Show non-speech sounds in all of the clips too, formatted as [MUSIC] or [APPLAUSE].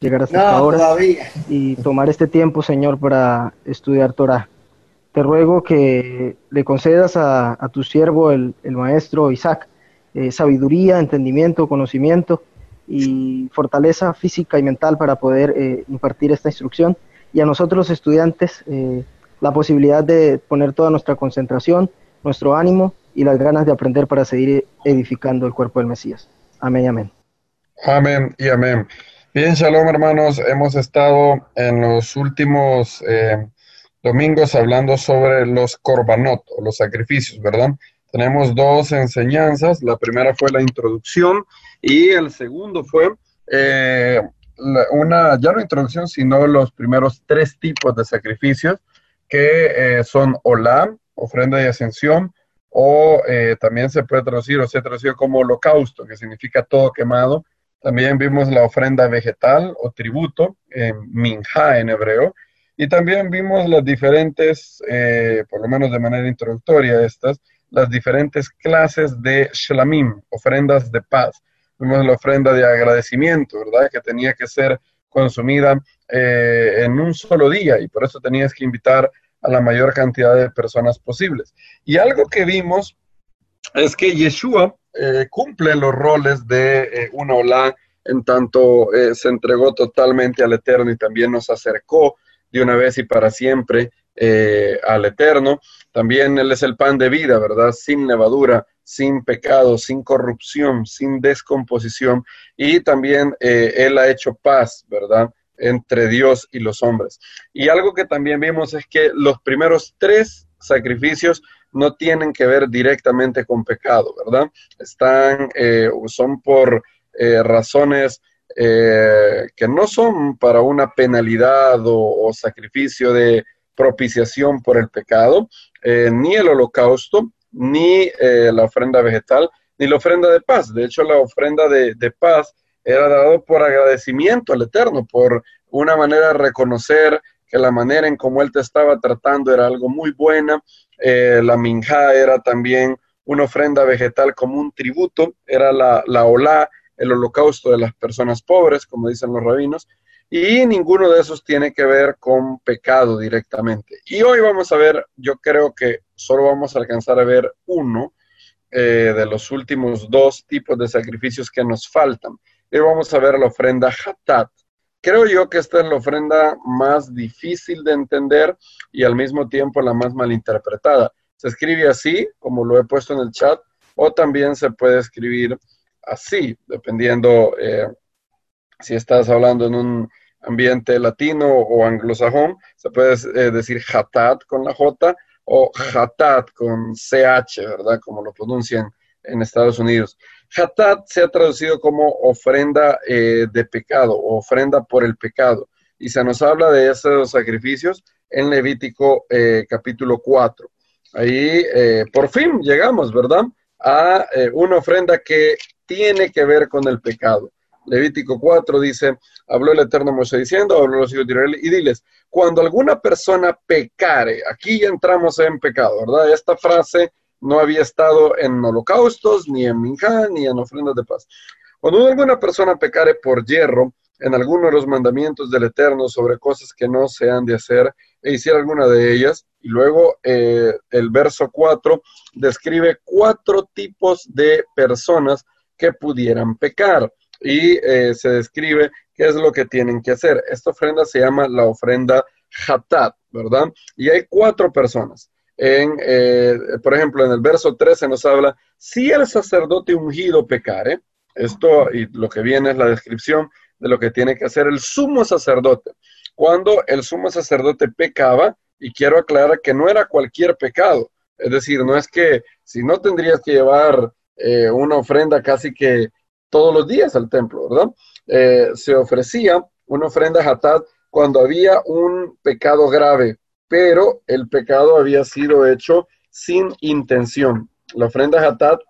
Llegar hasta esta hora y tomar este tiempo, Señor, para estudiar Torah. Te ruego que le concedas a, tu siervo, el, maestro Isaac, eh, sabiduría, entendimiento, conocimiento y fortaleza física y mental para poder eh, impartir esta instrucción. Y a nosotros los estudiantes eh, la posibilidad de poner toda nuestra concentración, nuestro ánimo y las ganas de aprender para seguir edificando el cuerpo del Mesías. Amén y amén. Amén y amén. Bien, shalom hermanos, hemos estado en los últimos eh, domingos hablando sobre los korbanot o los sacrificios, ¿verdad? Tenemos dos enseñanzas, la primera fue la introducción y el segundo fue eh, una, ya no introducción, sino los primeros tres tipos de sacrificios que eh, son olá, ofrenda de ascensión, o también se puede traducir o se traducido como holocausto, que significa todo quemado, también vimos la ofrenda vegetal o tributo, en minja en hebreo, y también vimos las diferentes, eh, por lo menos de manera introductoria estas, las diferentes clases de shlamim, ofrendas de paz. Vimos la ofrenda de agradecimiento, ¿verdad? Que tenía que ser consumida eh, en un solo día y por eso tenías que invitar a la mayor cantidad de personas posibles. Y algo que vimos es que Yeshua eh, cumple los roles de eh, una olá en tanto eh, se entregó totalmente al Eterno y también nos acercó de una vez y para siempre al Eterno. También Él es el pan de vida, ¿verdad? Sin levadura, sin pecado, sin corrupción, sin descomposición. Y también Él ha hecho paz, ¿verdad? Entre Dios y los hombres. Y algo que también vimos es que los primeros tres sacrificios no tienen que ver directamente con pecado, ¿verdad? Están, eh, son por eh, razones eh, que no son para una penalidad o, sacrificio de propiciación por el pecado, ni el holocausto, ni la ofrenda vegetal, ni la ofrenda de paz. De hecho, la ofrenda de, de paz era dado por agradecimiento al Eterno, por una manera de reconocer que la manera en cómo él te estaba tratando era algo muy buena. Eh, la minja era también una ofrenda vegetal como un tributo, era la, la olá, el holocausto de las personas pobres, como dicen los rabinos, y ninguno de esos tiene que ver con pecado directamente. Y hoy vamos a ver, yo creo que solo vamos a alcanzar a ver uno eh, de los últimos dos tipos de sacrificios que nos faltan. Y vamos a ver la ofrenda hatat. Creo yo que esta es la ofrenda más difícil de entender y al mismo tiempo la más malinterpretada. Se escribe así, como lo he puesto en el chat, o también se puede escribir así, dependiendo eh, si estás hablando en un ambiente latino o anglosajón, se puede eh, decir hatat con la J o hatat con CH, ¿verdad? Como lo pronuncian en Estados Unidos. Hatat se ha traducido como ofrenda eh, de pecado o ofrenda por el pecado. Y se nos habla de esos sacrificios en Levítico eh, capítulo 4. Ahí eh, por fin llegamos, ¿verdad? A una ofrenda que tiene que ver con el pecado. Levítico 4 dice, habló el Eterno Moisés diciendo, habló los hijos de Israel y diles, cuando alguna persona pecare, aquí ya entramos en pecado, ¿verdad? Esta frase no había estado en holocaustos, ni en minjá, ni en ofrendas de paz. Cuando alguna persona pecare por hierro en alguno de los mandamientos del Eterno sobre cosas que no se han de hacer, e hiciera alguna de ellas, y luego eh, el verso 4 describe cuatro tipos de personas que pudieran pecar, y eh, se describe qué es lo que tienen que hacer. Esta ofrenda se llama la ofrenda Hatat, ¿verdad? Y hay cuatro personas eh, por ejemplo, en el verso 13 nos habla, si el sacerdote ungido pecare, esto y lo que viene es la descripción de lo que tiene que hacer el sumo sacerdote. Cuando el sumo sacerdote pecaba, y quiero aclarar que no era cualquier pecado, es decir, no es que si no tendrías que llevar eh, una ofrenda casi que todos los días al templo, ¿verdad? Eh, se ofrecía una ofrenda hatat cuando había un pecado grave, pero el pecado había sido hecho sin intención. La ofrenda hatat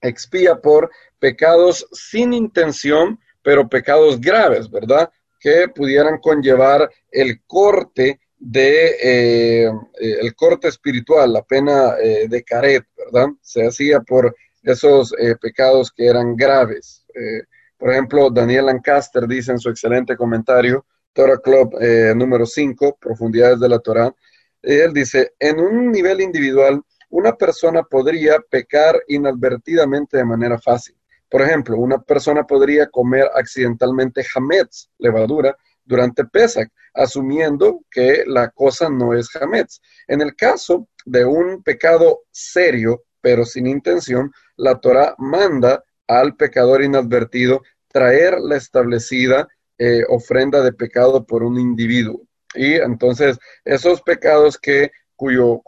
expía por pecados sin intención, pero pecados graves, ¿verdad? Que pudieran conllevar el corte de eh, eh, el corte espiritual, la pena eh, de caret, ¿verdad? Se hacía por esos pecados que eran graves. por ejemplo, Daniel Lancaster dice en su excelente comentario, Torah Club número 5, Profundidades de la Torah, él dice, en un nivel individual, una persona podría pecar inadvertidamente de manera fácil. Por ejemplo, una persona podría comer accidentalmente hametz, levadura, durante Pesach, asumiendo que la cosa no es hametz. En el caso de un pecado serio, pero sin intención, la Torah manda al pecador inadvertido traer la establecida eh, ofrenda de pecado por un individuo. Y entonces esos pecados que cuyo,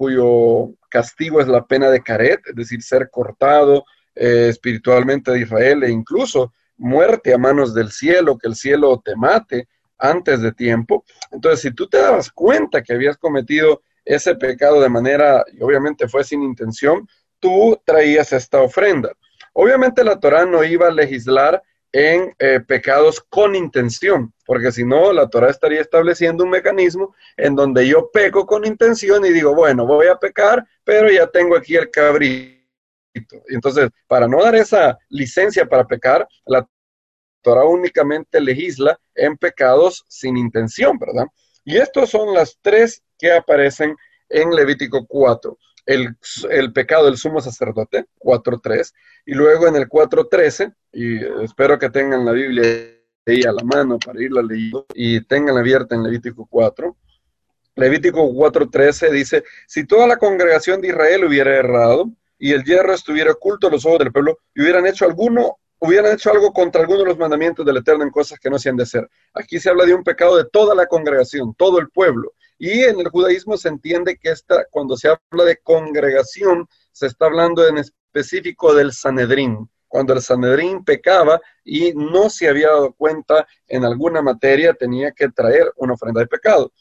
castigo es la pena de caret, es decir, ser cortado eh, espiritualmente de Israel e incluso muerte a manos del cielo, que el cielo te mate antes de tiempo. Entonces, si tú te dabas cuenta que habías cometido ese pecado de manera, y obviamente fue sin intención, tú traías esta ofrenda. Obviamente la Torah no iba a legislar en eh, pecados con intención, porque si no, la Torah estaría estableciendo un mecanismo en donde yo peco con intención y digo, bueno, voy a pecar, pero ya tengo aquí el cabrito. Entonces, para no dar esa licencia para pecar, la Torah únicamente legisla en pecados sin intención, ¿verdad? Y estos son las tres que aparecen en Levítico 4 el, pecado del sumo sacerdote, 4.3, y luego en el 4.13, y espero que tengan la Biblia ahí a la mano para irla leyendo, y tengan abierta en Levítico 4. Levítico 4.13 dice, si toda la congregación de Israel hubiera errado y el hierro estuviera oculto a los ojos del pueblo y hubieran hecho alguno hubieran hecho algo contra alguno de los mandamientos del Eterno en cosas que no se han de hacer. Aquí se habla de un pecado de toda la congregación, todo el pueblo. Y en el judaísmo se entiende que esta, cuando se habla de congregación, se está hablando en específico del Sanedrín. Cuando el Sanedrín pecaba y no se había dado cuenta en alguna materia, tenía que traer una ofrenda de pecado.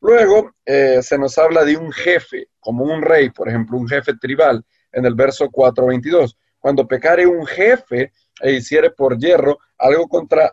Luego eh, se nos habla de un jefe, como un rey, por ejemplo, un jefe tribal, en el verso 4.22. Cuando pecare un jefe e hiciere por hierro algo contra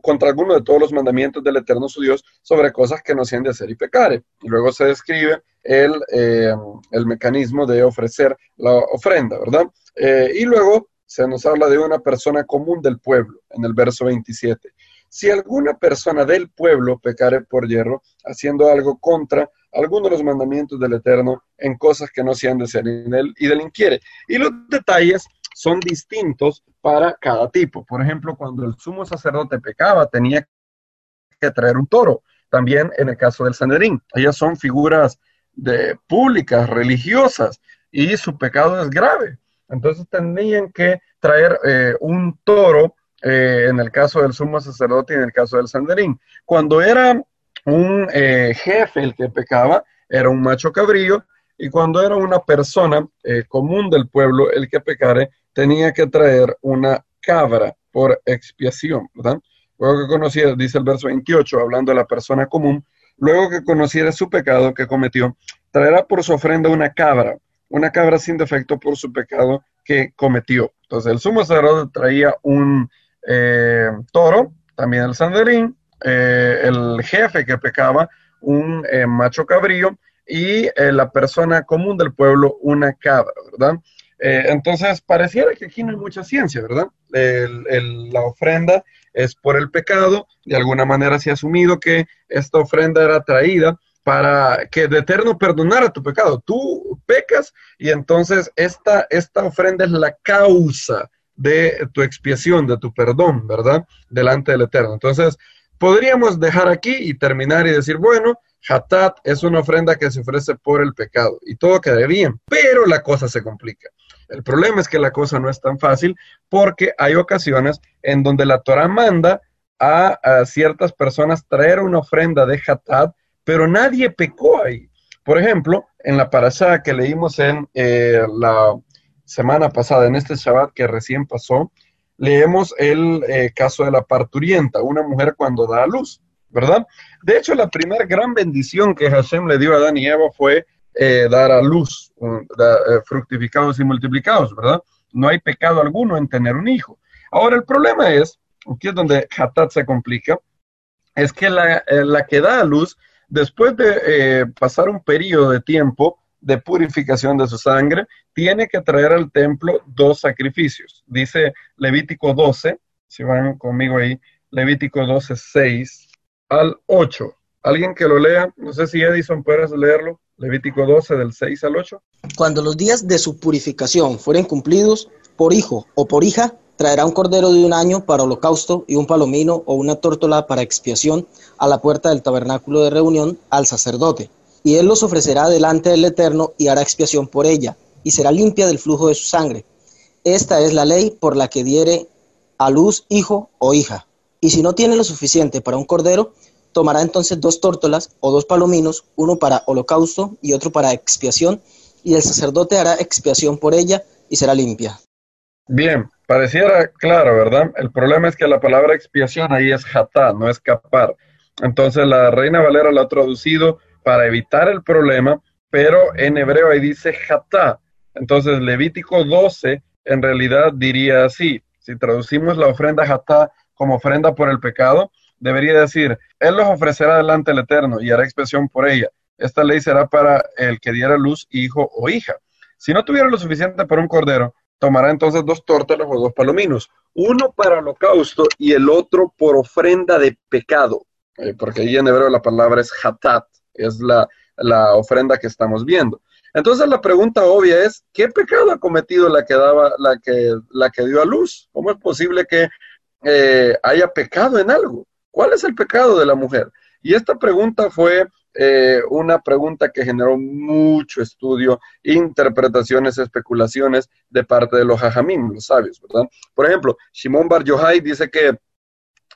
contra alguno de todos los mandamientos del Eterno su Dios sobre cosas que no se han de hacer y pecare. Y luego se describe el, eh, el mecanismo de ofrecer la ofrenda, ¿verdad? Eh, y luego se nos habla de una persona común del pueblo, en el verso 27. Si alguna persona del pueblo pecare por hierro, haciendo algo contra alguno de los mandamientos del Eterno en cosas que no se han de hacer en él y delinquiere. Y los detalles son distintos para cada tipo. Por ejemplo, cuando el sumo sacerdote pecaba, tenía que traer un toro. También en el caso del Sanedrín, ellas son figuras de, públicas, religiosas, y su pecado es grave. Entonces tenían que traer eh, un toro eh, en el caso del sumo sacerdote y en el caso del Sanderín. Cuando era un eh, jefe el que pecaba, era un macho cabrillo, y cuando era una persona común del pueblo el que pecare, tenía que traer una cabra por expiación, ¿verdad? Luego que conociera, dice el verso 28, hablando de la persona común, luego que conociera su pecado que cometió, traerá por su ofrenda una cabra, una cabra sin defecto por su pecado que cometió. Entonces el sumo sacerdote traía un eh, toro, también el sanderín, eh, el jefe que pecaba, un eh, macho cabrío, y la persona común del pueblo, una cabra, ¿verdad? Eh, entonces, pareciera que aquí no hay mucha ciencia, ¿verdad? la ofrenda es por el pecado, de alguna manera se ha asumido que esta ofrenda era traída para que de eterno perdonara tu pecado. Tú pecas y entonces esta, esta ofrenda es la causa de tu expiación, de tu perdón, ¿verdad? Delante del eterno. Entonces, podríamos dejar aquí y terminar y decir, bueno, Hatat es una ofrenda que se ofrece por el pecado y todo queda bien, pero la cosa se complica. El problema es que la cosa no es tan fácil porque hay ocasiones en donde la Torah manda a, ciertas personas traer una ofrenda de Hatat, pero nadie pecó ahí. Por ejemplo, en la parasha que leímos en eh, la semana pasada, en este Shabbat que recién pasó, leemos el eh, caso de la parturienta, una mujer cuando da a luz, ¿verdad? De hecho, la primera gran bendición que Hashem le dio a Adán y Eva fue eh, dar a luz, eh, fructificados y multiplicados, ¿verdad? No hay pecado alguno en tener un hijo. Ahora, el problema es, aquí es donde Hatat se complica, es que la, la que da a luz, después de pasar un periodo de tiempo, de purificación de su sangre, tiene que traer al templo dos sacrificios. Dice Levítico 12, si van conmigo ahí, Levítico 12, 6 al 8. ¿Alguien que lo lea? No sé si Edison puedes leerlo. Levítico 12 del 6 al 8. Cuando los días de su purificación fueren cumplidos, por hijo o por hija, traerá un cordero de un año para holocausto y un palomino o una tórtola para expiación a la puerta del tabernáculo de reunión al sacerdote y él los ofrecerá delante del Eterno y hará expiación por ella, y será limpia del flujo de su sangre. Esta es la ley por la que diere a luz hijo o hija. Y si no tiene lo suficiente para un cordero, tomará entonces dos tórtolas o dos palominos, uno para holocausto y otro para expiación, y el sacerdote hará expiación por ella y será limpia. Bien, pareciera claro, ¿verdad? El problema es que la palabra expiación ahí es jatá, no escapar. Entonces la Reina Valera lo ha traducido para evitar el problema, pero en hebreo ahí dice jatá. Entonces Levítico 12 en realidad diría así, si traducimos la ofrenda jatá como ofrenda por el pecado, debería decir, Él los ofrecerá delante del Eterno y hará expresión por ella. Esta ley será para el que diera luz hijo o hija. Si no tuviera lo suficiente para un cordero, tomará entonces dos tórtolas o dos palominos, uno para holocausto y el otro por ofrenda de pecado, eh, porque ahí en hebreo la palabra es hatat, es la, ofrenda que estamos viendo. Entonces la pregunta obvia es, ¿qué pecado ha cometido la que, daba, la que, la que dio a luz? ¿Cómo es posible que eh, haya pecado en algo? ¿Cuál es el pecado de la mujer? Y esta pregunta fue eh, una pregunta que generó mucho estudio, interpretaciones, especulaciones de parte de los hajamim, los sabios, ¿verdad? Por ejemplo, Shimon Bar Yochai dice que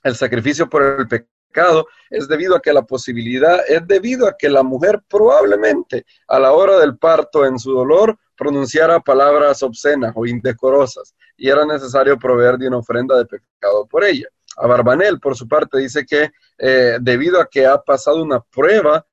el sacrificio por el pecado es debido a que la posibilidad, es debido a que la mujer probablemente a la hora del parto en su dolor pronunciara palabras obscenas o indecorosas y era necesario proveer de una ofrenda de pecado por ella. A Barbanel, por su parte, dice que eh, debido a que ha pasado una prueba,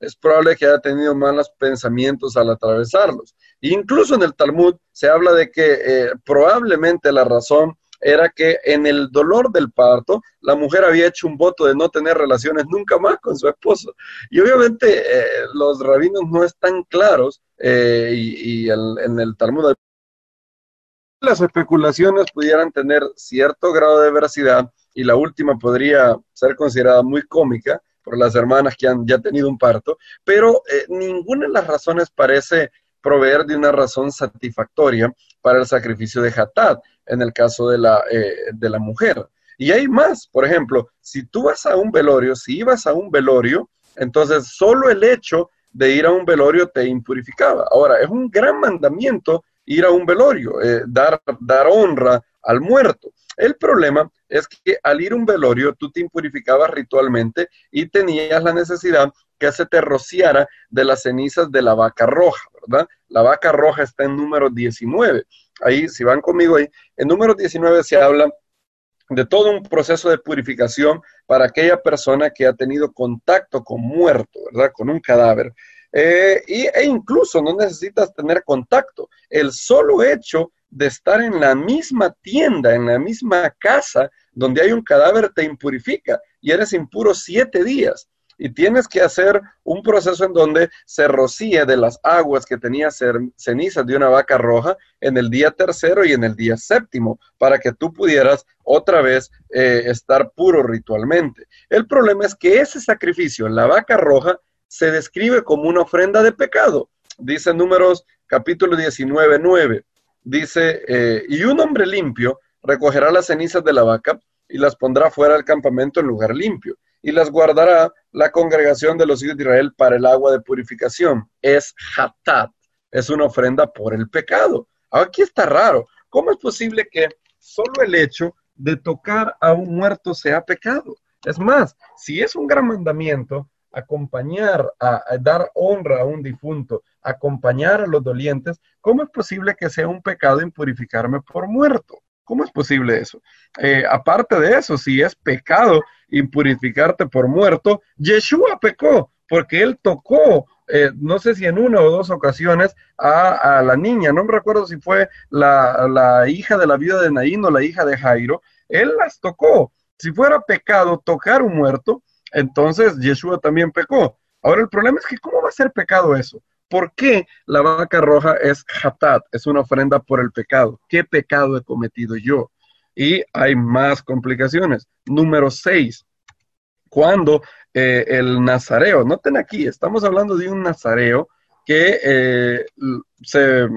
es probable que haya tenido malos pensamientos al atravesarlos. Incluso en el Talmud se habla de que eh, probablemente la razón era que en el dolor del parto, la mujer había hecho un voto de no tener relaciones nunca más con su esposo. Y obviamente eh, los rabinos no están claros eh, y, en el Talmud las especulaciones pudieran tener cierto grado de veracidad y la última podría ser considerada muy cómica por las hermanas que han ya tenido un parto, pero eh, ninguna de las razones parece proveer de una razón satisfactoria para el sacrificio de Hatat en el caso de la, eh, de la mujer. Y hay más, por ejemplo, si tú vas a un velorio, si ibas a un velorio, entonces solo el hecho de ir a un velorio te impurificaba. Ahora, es un gran mandamiento ir a un velorio, eh, dar, dar honra al muerto. El problema es que al ir a un velorio tú te impurificabas ritualmente y tenías la necesidad que se te rociara de las cenizas de la vaca roja, ¿verdad? La vaca roja está en número 19. Ahí, si van conmigo ahí, en número 19 se habla de todo un proceso de purificación para aquella persona que ha tenido contacto con muerto, ¿verdad? Con un cadáver. Eh, y, e incluso no necesitas tener contacto. El solo hecho de estar en la misma tienda, en la misma casa donde hay un cadáver, te impurifica y eres impuro siete días y tienes que hacer un proceso en donde se rocíe de las aguas que tenía cenizas de una vaca roja en el día tercero y en el día séptimo, para que tú pudieras otra vez eh, estar puro ritualmente. El problema es que ese sacrificio, la vaca roja, se describe como una ofrenda de pecado. Dice números capítulo 19, 9. Dice, eh, y un hombre limpio recogerá las cenizas de la vaca y las pondrá fuera del campamento en lugar limpio y las guardará la congregación de los hijos de Israel para el agua de purificación. Es hatat, es una ofrenda por el pecado. Aquí está raro. ¿Cómo es posible que solo el hecho de tocar a un muerto sea pecado? Es más, si es un gran mandamiento, acompañar, a, dar honra a un difunto, acompañar a los dolientes, ¿cómo es posible que sea un pecado impurificarme por muerto? ¿Cómo es posible eso? Eh, aparte de eso, si es pecado impurificarte por muerto, Yeshua pecó porque él tocó, eh, no sé si en una o dos ocasiones, a, la niña, no me recuerdo si fue la, la, hija de la viuda de Naín o la hija de Jairo, él las tocó. Si fuera pecado tocar un muerto, entonces Yeshua también pecó. Ahora el problema es que ¿cómo va a ser pecado eso? ¿Por qué la vaca roja es hatat? Es una ofrenda por el pecado. ¿Qué pecado he cometido yo? Y hay más complicaciones. Número seis, cuando eh, el nazareo, noten aquí, estamos hablando de un nazareo que eh, eh,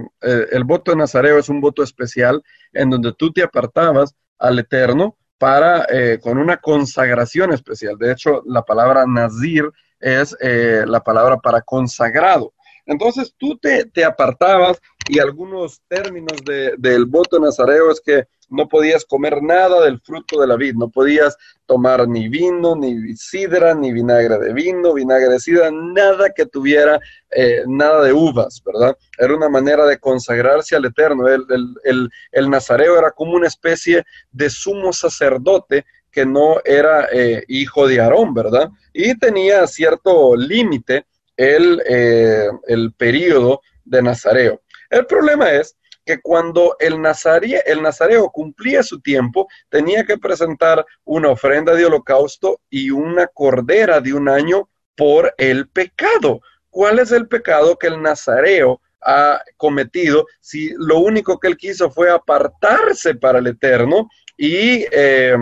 el voto de nazareo es un voto especial en donde tú te apartabas al Eterno para, con una consagración especial. De hecho, la palabra nazir es la palabra para consagrado. Entonces tú te, te apartabas y algunos términos del voto nazareo es que no podías comer nada del fruto de la vid, no podías tomar ni vino, ni sidra, ni vinagre de vino, vinagre de sidra, nada que tuviera eh, nada de uvas, ¿verdad? Era una manera de consagrarse al Eterno. El, el, nazareo era como una especie de sumo sacerdote que no era eh, hijo de Aarón, ¿verdad? Y tenía cierto límite el, eh, el periodo de nazareo. El problema es que cuando el, nazareo cumplía su tiempo, tenía que presentar una ofrenda de holocausto y una cordera de un año por el pecado. ¿Cuál es el pecado que el nazareo ha cometido si lo único que él quiso fue apartarse para el eterno y, eh,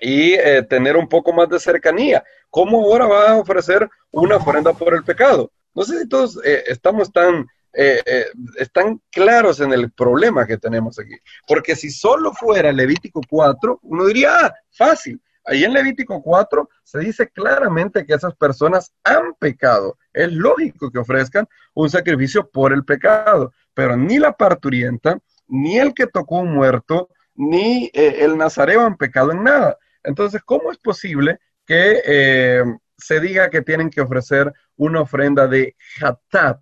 y eh, tener un poco más de cercanía? ¿Cómo ahora va a ofrecer una ofrenda por el pecado? No sé si todos eh, estamos tan eh, eh, están claros en el problema que tenemos aquí. Porque si solo fuera Levítico 4, uno diría, ah, fácil. Ahí en Levítico 4 se dice claramente que esas personas han pecado. Es lógico que ofrezcan un sacrificio por el pecado, pero ni la parturienta, ni el que tocó un muerto, ni eh, el nazareo han pecado en nada. Entonces, ¿cómo es posible que se diga que tienen que ofrecer una ofrenda de hatat,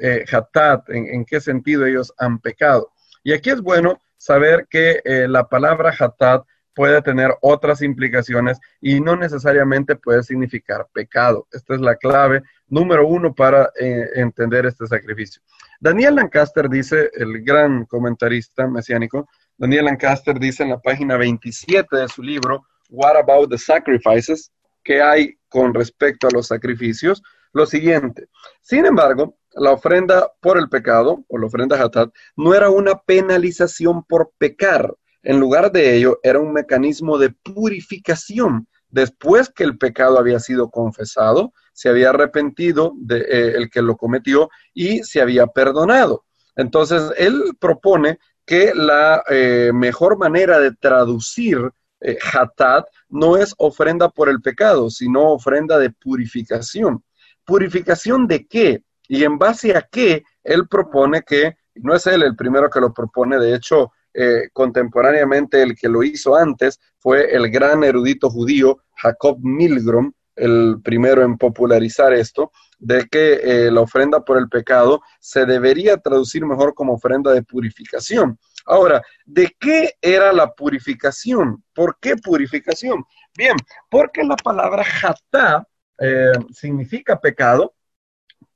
eh, hatat, en, qué sentido ellos han pecado. Y aquí es bueno saber que eh, la palabra hatat puede tener otras implicaciones y no necesariamente puede significar pecado. Esta es la clave número uno para eh, entender este sacrificio. Daniel Lancaster dice, el gran comentarista mesiánico, Daniel Lancaster dice en la página 27 de su libro, What About the Sacrifices? ¿Qué hay con respecto a los sacrificios? Lo siguiente. Sin embargo, la ofrenda por el pecado, o la ofrenda hatat, no era una penalización por pecar. En lugar de ello, era un mecanismo de purificación. Después que el pecado había sido confesado, se había arrepentido de, eh, el que lo cometió y se había perdonado. Entonces, él propone que la eh, mejor manera de traducir eh, hatat no es ofrenda por el pecado, sino ofrenda de purificación. ¿Purificación de qué? Y en base a qué él propone que, no es él el primero que lo propone, de hecho, eh, contemporáneamente el que lo hizo antes fue el gran erudito judío Jacob Milgrom, el primero en popularizar esto, de que eh, la ofrenda por el pecado se debería traducir mejor como ofrenda de purificación. Ahora, ¿de qué era la purificación? ¿Por qué purificación? Bien, porque la palabra jatá eh, significa pecado,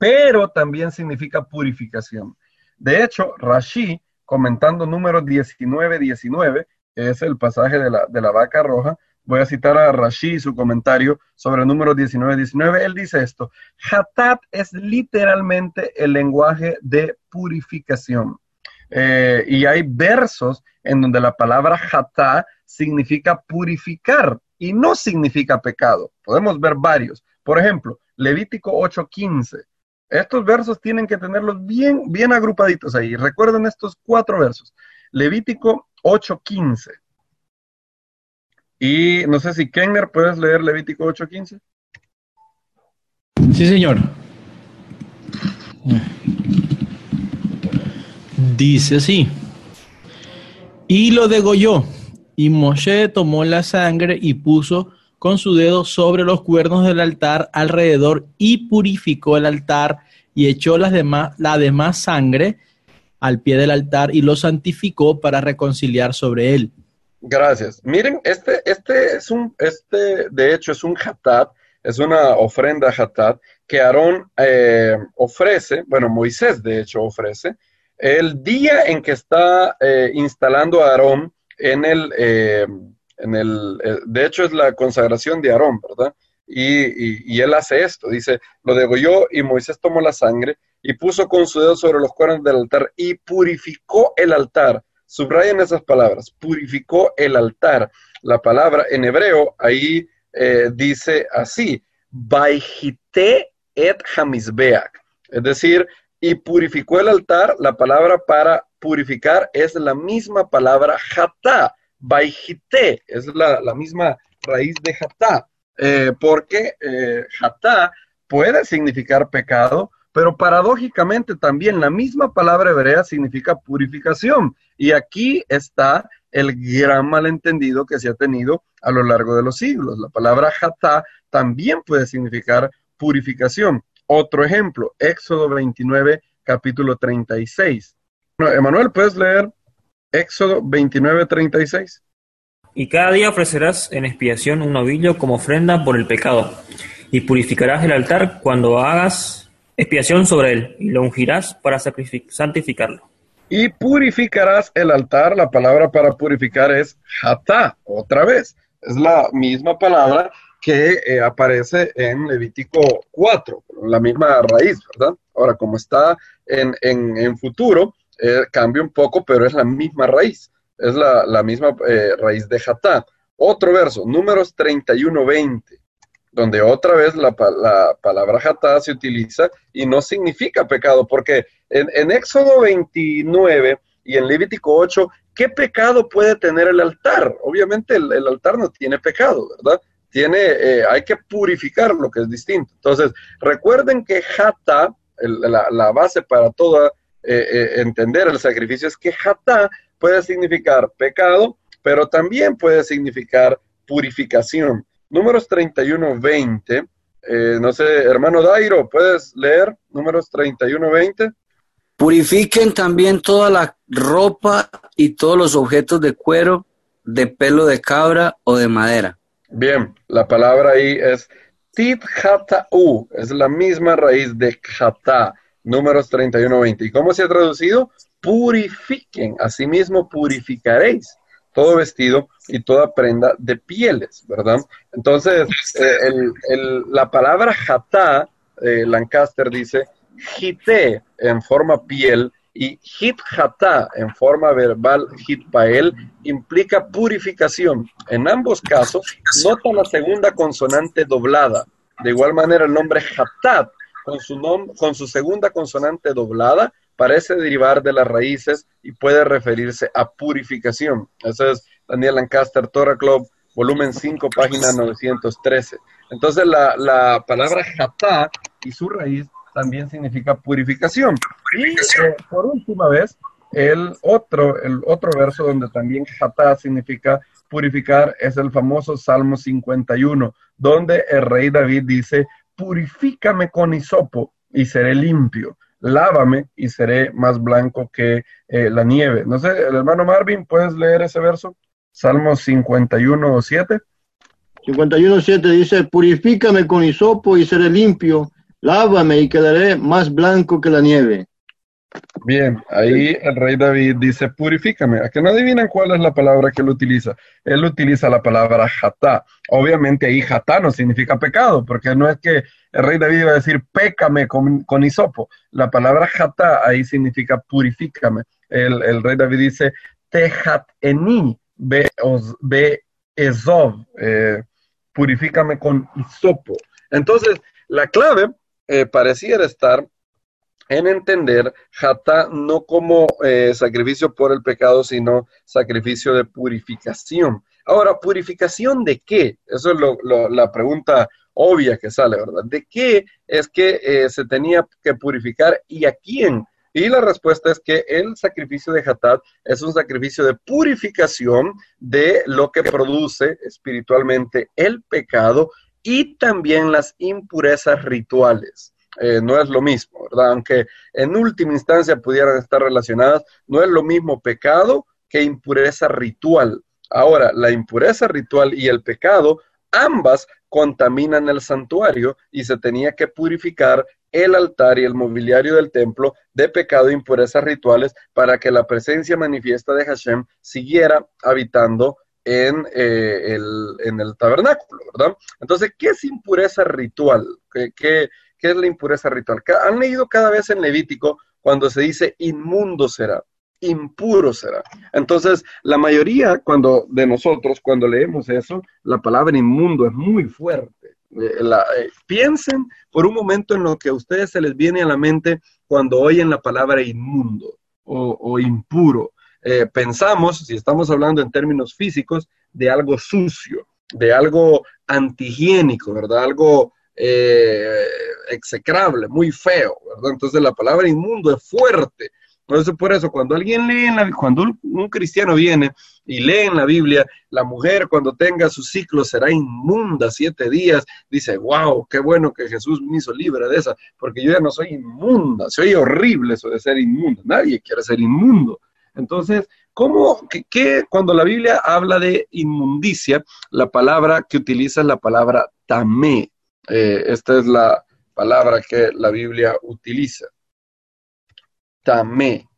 pero también significa purificación. De hecho, Rashi, comentando número 19-19, que es el pasaje de la, de la vaca roja, voy a citar a Rashi su comentario sobre el número 19-19, él dice esto, Hatat es literalmente el lenguaje de purificación. Eh, y hay versos en donde la palabra Hatá significa purificar y no significa pecado. Podemos ver varios. Por ejemplo, Levítico 8:15. Estos versos tienen que tenerlos bien, bien agrupaditos ahí. Recuerden estos cuatro versos. Levítico 8.15. Y no sé si Kenner, ¿puedes leer Levítico 8.15? Sí, señor. Dice así. Y lo degolló. Y Moshe tomó la sangre y puso con su dedo sobre los cuernos del altar alrededor y purificó el altar y echó las demás, la demás sangre al pie del altar y lo santificó para reconciliar sobre él. Gracias. Miren, este, este es un, este de hecho es un hatat, es una ofrenda hatat que Aarón eh, ofrece, bueno, Moisés de hecho ofrece, el día en que está eh, instalando a Aarón en el, eh, el, de hecho es la consagración de Aarón, ¿verdad? Y, él hace esto, dice, lo degolló y Moisés tomó la sangre y puso con su dedo sobre los cuernos del altar y purificó el altar. Subrayen esas palabras, purificó el altar. La palabra en hebreo ahí eh, dice así, Baijite et hamizbeak, es decir, y purificó el altar, la palabra para purificar es la misma palabra jatá, baijite, es la, misma raíz de jatá, eh, porque eh, jatá puede significar pecado, pero paradójicamente también la misma palabra hebrea significa purificación. Y aquí está el gran malentendido que se ha tenido a lo largo de los siglos. La palabra jatá también puede significar purificación. Otro ejemplo, Éxodo 29, capítulo 36. Bueno, Emanuel, ¿puedes leer Éxodo 29, 36? Y cada día ofrecerás en expiación un novillo como ofrenda por el pecado, y purificarás el altar cuando hagas expiación sobre él, y lo ungirás para santificarlo. Y purificarás el altar, la palabra para purificar es jatá, otra vez. Es la misma palabra que eh, aparece en Levítico 4, la misma raíz, ¿verdad? Ahora, como está en, en, futuro, eh, cambia un poco, pero es la misma raíz, es la, misma eh, raíz de jatá. Otro verso, números 31, 20 donde otra vez la, palabra jatá se utiliza y no significa pecado, porque en, Éxodo 29 y en Levítico 8, ¿qué pecado puede tener el altar? Obviamente el, altar no tiene pecado, ¿verdad? Tiene, eh, hay que purificar lo que es distinto. Entonces, recuerden que jatá, la, base para toda eh, eh, entender el sacrificio es que jatá puede significar pecado, pero también puede significar purificación. Números 31, 20. Eh, no sé, hermano Dairo, ¿puedes leer números 31, 20? Purifiquen también toda la ropa y todos los objetos de cuero, de pelo de cabra o de madera. Bien, la palabra ahí es tit u, es la misma raíz de jata, números 31, 20. ¿Y cómo se ha traducido? Purifiquen, asimismo purificaréis todo vestido y toda prenda de pieles, ¿verdad? Entonces, eh, la palabra jatá, eh, Lancaster dice, jité en forma piel y hit jatá en forma verbal hit pael implica purificación. En ambos casos, nota la segunda consonante doblada. De igual manera, el nombre hatat con su, con su segunda consonante doblada parece derivar de las raíces y puede referirse a purificación. Eso es Daniel Lancaster, Torah Club, volumen 5, página 913. Entonces la, palabra jatá y su raíz también significa purificación. Y eh, por última vez, el otro, el otro verso donde también jatá significa purificar es el famoso Salmo 51, donde el rey David dice, purifícame con hisopo y seré limpio lávame y seré más blanco que eh, la nieve. No sé, el hermano Marvin, ¿puedes leer ese verso? Salmos 51, 7. 51, 7 dice, purifícame con hisopo y seré limpio, lávame y quedaré más blanco que la nieve. Bien, ahí el rey David dice, purifícame. ¿A que no adivinan cuál es la palabra que él utiliza? Él utiliza la palabra jatá. Obviamente ahí jatá no significa pecado, porque no es que el rey David iba a decir, pécame con, con hisopo. La palabra jatá ahí significa purifícame. El, rey David dice, tejat eni be, be ezov, eh, purifícame con hisopo. Entonces, la clave eh, pareciera estar en entender jata no como eh, sacrificio por el pecado, sino sacrificio de purificación. Ahora, ¿purificación de qué? Eso es la pregunta obvia que sale, ¿verdad? ¿De qué es que eh, se tenía que purificar y a quién? Y la respuesta es que el sacrificio de Hatat es un sacrificio de purificación de lo que produce espiritualmente el pecado y también las impurezas rituales. Eh, no es lo mismo, ¿verdad? Aunque en última instancia pudieran estar relacionadas, no es lo mismo pecado que impureza ritual. Ahora, la impureza ritual y el pecado, ambas contaminan el santuario y se tenía que purificar el altar y el mobiliario del templo de pecado e impurezas rituales para que la presencia manifiesta de Hashem siguiera habitando en, eh, el, tabernáculo, ¿verdad? Entonces, ¿qué es impureza ritual? ¿Qué, qué, qué es la impureza ritual? Han leído cada vez en Levítico cuando se dice inmundo será, impuro será. Entonces, la mayoría cuando, de nosotros, cuando leemos eso, la palabra inmundo es muy fuerte. Eh, eh, piensen por un momento en lo que a ustedes se les viene a la mente cuando oyen la palabra inmundo o, impuro. Eh, pensamos, si estamos hablando en términos físicos, de algo sucio, de algo antihigiénico, ¿verdad? Algo execrable, muy feo, ¿verdad? Entonces la palabra inmundo es fuerte, entonces, por eso, cuando alguien lee, en la, cuando un, cristiano viene y lee en la Biblia, la mujer cuando tenga su ciclo será inmunda siete días, dice, wow, qué bueno que Jesús me hizo libre de esa, porque yo ya no soy inmunda, soy horrible eso de ser inmunda, nadie quiere ser inmundo. Entonces, ¿cómo, que, cuando la Biblia habla de inmundicia, la palabra que utiliza es la palabra tamé? Eh, esta es la palabra que la Biblia utiliza tamé.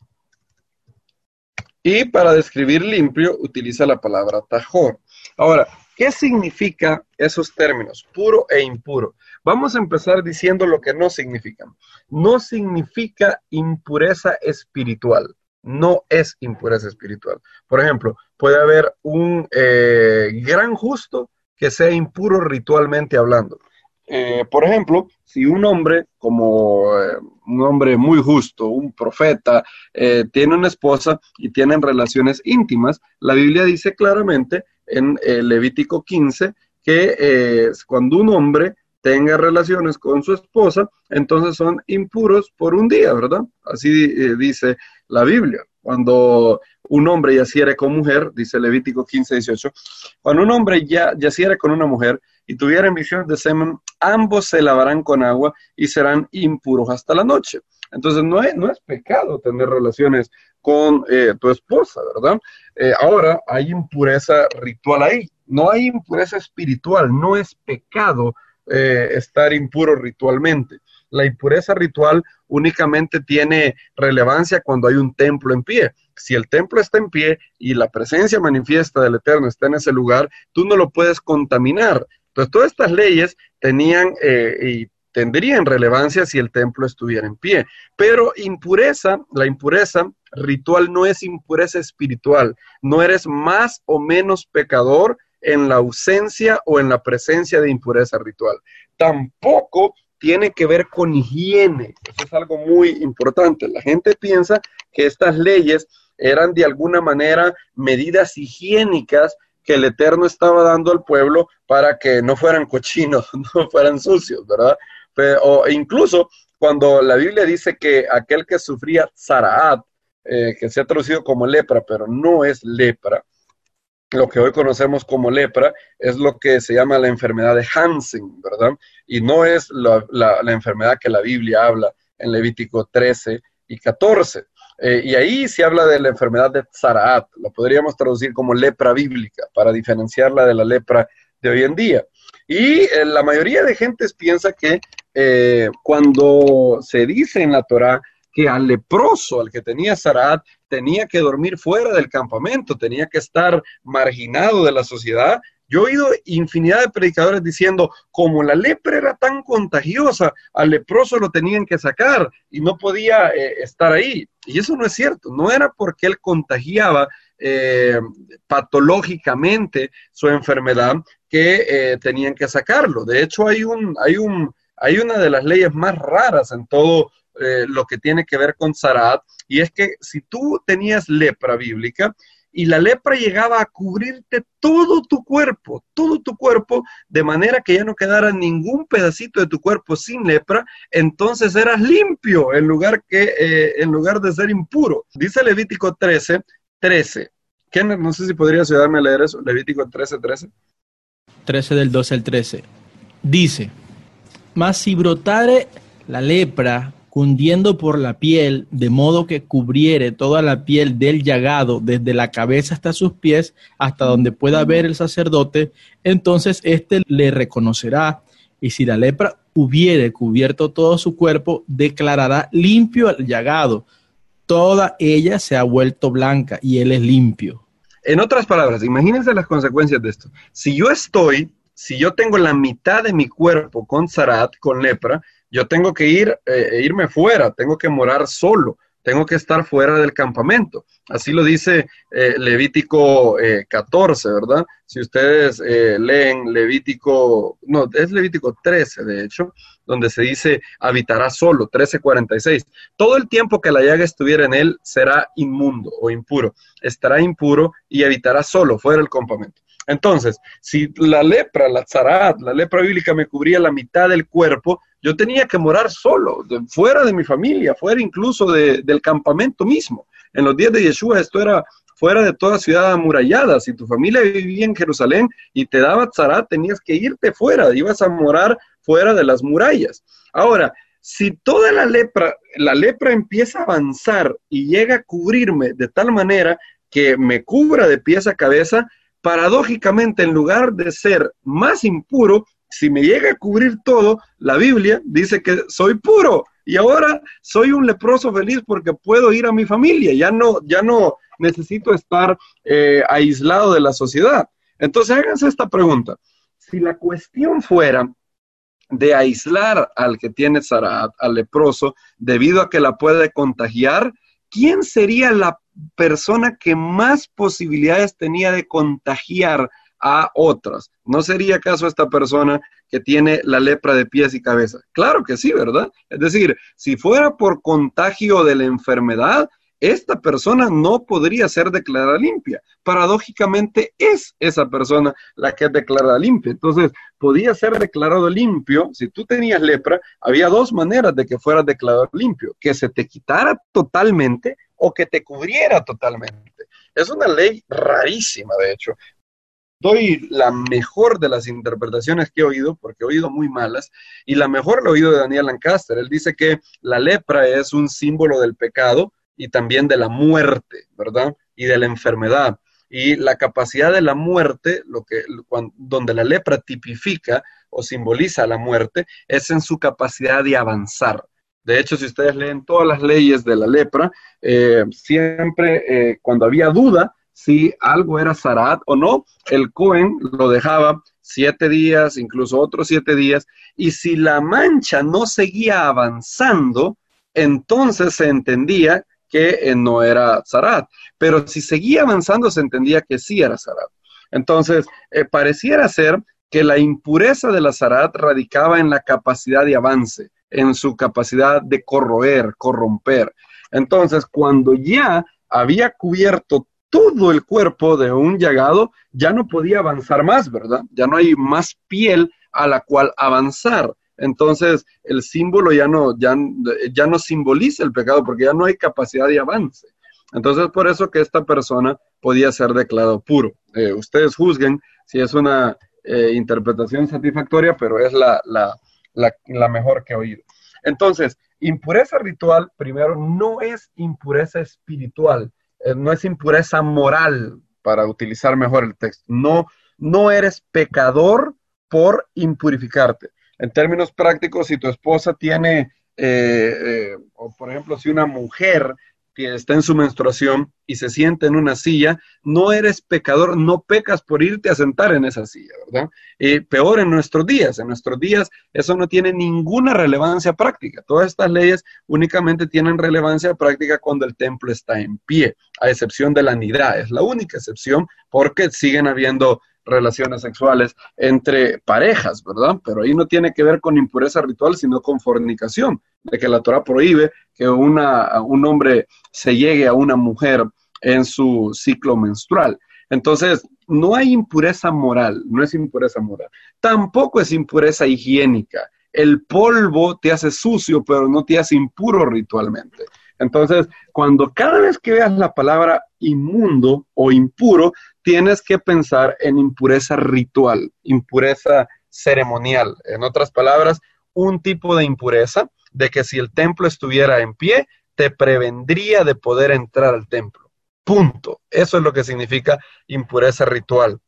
Y para describir limpio utiliza la palabra tajor. Ahora, ¿qué significa esos términos, puro e impuro? Vamos a empezar diciendo lo que no significan. No significa impureza espiritual. No es impureza espiritual. Por ejemplo, puede haber un eh, gran justo que sea impuro ritualmente hablando. Eh, por ejemplo, si un hombre, como eh, un hombre muy justo, un profeta, eh, tiene una esposa y tienen relaciones íntimas, la Biblia dice claramente en Levítico 15 que cuando un hombre tenga relaciones con su esposa, entonces son impuros por un día, ¿verdad? Así dice la Biblia. Cuando un hombre yaciere con mujer, dice Levítico 15, 18, cuando un hombre ya yaciere con una mujer, y tuvieran visión de semen, ambos se lavarán con agua y serán impuros hasta la noche. Entonces no es, no es pecado tener relaciones con eh, tu esposa, ¿verdad? Eh, ahora hay impureza ritual ahí, no hay impureza espiritual, no es pecado eh, estar impuro ritualmente. La impureza ritual únicamente tiene relevancia cuando hay un templo en pie. Si el templo está en pie y la presencia manifiesta del Eterno está en ese lugar, tú no lo puedes contaminar. Entonces, todas estas leyes tenían eh, y tendrían relevancia si el templo estuviera en pie. Pero impureza, la impureza ritual no es impureza espiritual. No eres más o menos pecador en la ausencia o en la presencia de impureza ritual. Tampoco tiene que ver con higiene. Eso es algo muy importante. La gente piensa que estas leyes eran de alguna manera medidas higiénicas que el Eterno estaba dando al pueblo para que no fueran cochinos, [LAUGHS] no fueran sucios, ¿verdad? o incluso cuando la Biblia dice que aquel que sufría zaraat, eh, que se ha traducido como lepra, pero no es lepra, lo que hoy conocemos como lepra es lo que se llama la enfermedad de Hansen, ¿verdad? Y no es la, la enfermedad que la Biblia habla en Levítico 13 y 14. Eh, y ahí se habla de la enfermedad de Zaraat, lo podríamos traducir como lepra bíblica, para diferenciarla de la lepra de hoy en día. Y eh, la mayoría de gentes piensa que eh, cuando se dice en la Torah que al leproso, al que tenía Zaraat, tenía que dormir fuera del campamento, tenía que estar marginado de la sociedad, yo he oído infinidad de predicadores diciendo, como la lepra era tan contagiosa, al leproso lo tenían que sacar y no podía estar ahí. Y eso no es cierto, no era porque él contagiaba eh, patológicamente su enfermedad que eh, tenían que sacarlo. De hecho, hay, un, hay, un, hay una de las leyes más raras en todo lo que tiene que ver con Zarat, y es que si tú tenías lepra bíblica, y la lepra llegaba a cubrirte todo tu cuerpo, todo tu cuerpo, de manera que ya no quedara ningún pedacito de tu cuerpo sin lepra, entonces eras limpio en lugar, que, eh, en lugar de ser impuro. Dice Levítico 13, 13. No sé si podrías ayudarme a leer eso, Levítico 13, 13. 13 del 12 al 13. Dice, mas si brotare la lepra cundiendo por la piel, de modo que cubriere toda la piel del llagado, desde la cabeza hasta sus pies, hasta donde pueda ver el sacerdote, entonces éste le reconocerá, y si la lepra hubiere cubierto todo su cuerpo, declarará limpio el llagado. Toda ella se ha vuelto blanca y él es limpio. En otras palabras, imagínense las consecuencias de esto. Si yo estoy, si yo tengo la mitad de mi cuerpo con zarat, con lepra, yo tengo que ir, eh, irme fuera, tengo que morar solo, tengo que estar fuera del campamento. Así lo dice eh, Levítico 14, eh, ¿verdad? Si ustedes leen Levítico, no, es Levítico 13, de hecho, donde se dice habitará solo, 13:46. Todo el tiempo que la llaga estuviera en él será inmundo o impuro, estará impuro y habitará solo, fuera del campamento. Entonces, si la lepra, la zarat, la lepra bíblica me cubría la mitad del cuerpo, yo tenía que morar solo, fuera de mi familia, fuera incluso del campamento mismo. En los días de Yeshua esto era fuera de toda ciudad amurallada. Si tu familia vivía en Jerusalén y te daba zarat, tenías que irte fuera, ibas a morar fuera de las murallas. Ahora, si toda la lepra, la lepra empieza a avanzar y llega a cubrirme de tal manera que me cubra de pies a cabeza, paradójicamente, en lugar de ser más impuro, si me llega a cubrir todo, la Biblia dice que soy puro y ahora soy un leproso feliz porque puedo ir a mi familia, ya no, ya no necesito estar eh, aislado de la sociedad. Entonces háganse esta pregunta. Si la cuestión fuera de aislar al que tiene Zarat, al leproso, debido a que la puede contagiar, ¿quién sería la persona que más posibilidades tenía de contagiar a otras. ¿No sería acaso esta persona que tiene la lepra de pies y cabeza? Claro que sí, ¿verdad? Es decir, si fuera por contagio de la enfermedad, esta persona no podría ser declarada limpia. Paradójicamente es esa persona la que es declarada limpia. Entonces, podía ser declarado limpio. Si tú tenías lepra, había dos maneras de que fueras declarado limpio, que se te quitara totalmente o que te cubriera totalmente. Es una ley rarísima, de hecho. Doy la mejor de las interpretaciones que he oído, porque he oído muy malas, y la mejor la he oído de Daniel Lancaster. Él dice que la lepra es un símbolo del pecado y también de la muerte, ¿verdad? Y de la enfermedad. Y la capacidad de la muerte, lo que, donde la lepra tipifica o simboliza la muerte, es en su capacidad de avanzar. De hecho, si ustedes leen todas las leyes de la lepra, eh, siempre eh, cuando había duda si algo era zarat o no, el Cohen lo dejaba siete días, incluso otros siete días, y si la mancha no seguía avanzando, entonces se entendía que eh, no era zarat. Pero si seguía avanzando, se entendía que sí era zarat. Entonces, pareciera ser que la impureza de la zarat radicaba en la capacidad de avance en su capacidad de corroer, corromper. Entonces, cuando ya había cubierto todo el cuerpo de un llagado, ya no podía avanzar más, ¿verdad? Ya no hay más piel a la cual avanzar. Entonces, el símbolo ya no, ya, ya no simboliza el pecado porque ya no hay capacidad de avance. Entonces, por eso que esta persona podía ser declarado puro. Eh, ustedes juzguen si es una eh, interpretación satisfactoria, pero es la, la, mejor que he oído. Entonces, impureza ritual, primero, no es impureza espiritual, eh, no es impureza moral, para utilizar mejor el texto. No, no eres pecador por impurificarte. En términos prácticos, si tu esposa tiene, eh, eh, o por ejemplo, si una mujer está en su menstruación y se sienta en una silla, no eres pecador, no pecas por irte a sentar en esa silla, ¿verdad? Y peor en nuestros días, en nuestros días eso no tiene ninguna relevancia práctica. Todas estas leyes únicamente tienen relevancia práctica cuando el templo está en pie, a excepción de la nidad, es la única excepción porque siguen habiendo relaciones sexuales entre parejas, ¿verdad? Pero ahí no tiene que ver con impureza ritual, sino con fornicación, de que la Torah prohíbe que una, un hombre se llegue a una mujer en su ciclo menstrual. Entonces, no hay impureza moral, no es impureza moral. Tampoco es impureza higiénica. El polvo te hace sucio, pero no te hace impuro ritualmente. Entonces, cuando cada vez que veas la palabra inmundo o impuro, tienes que pensar en impureza ritual, impureza ceremonial. En otras palabras, un tipo de impureza de que si el templo estuviera en pie, te prevendría de poder entrar al templo. Punto. Eso es lo que significa impureza ritual.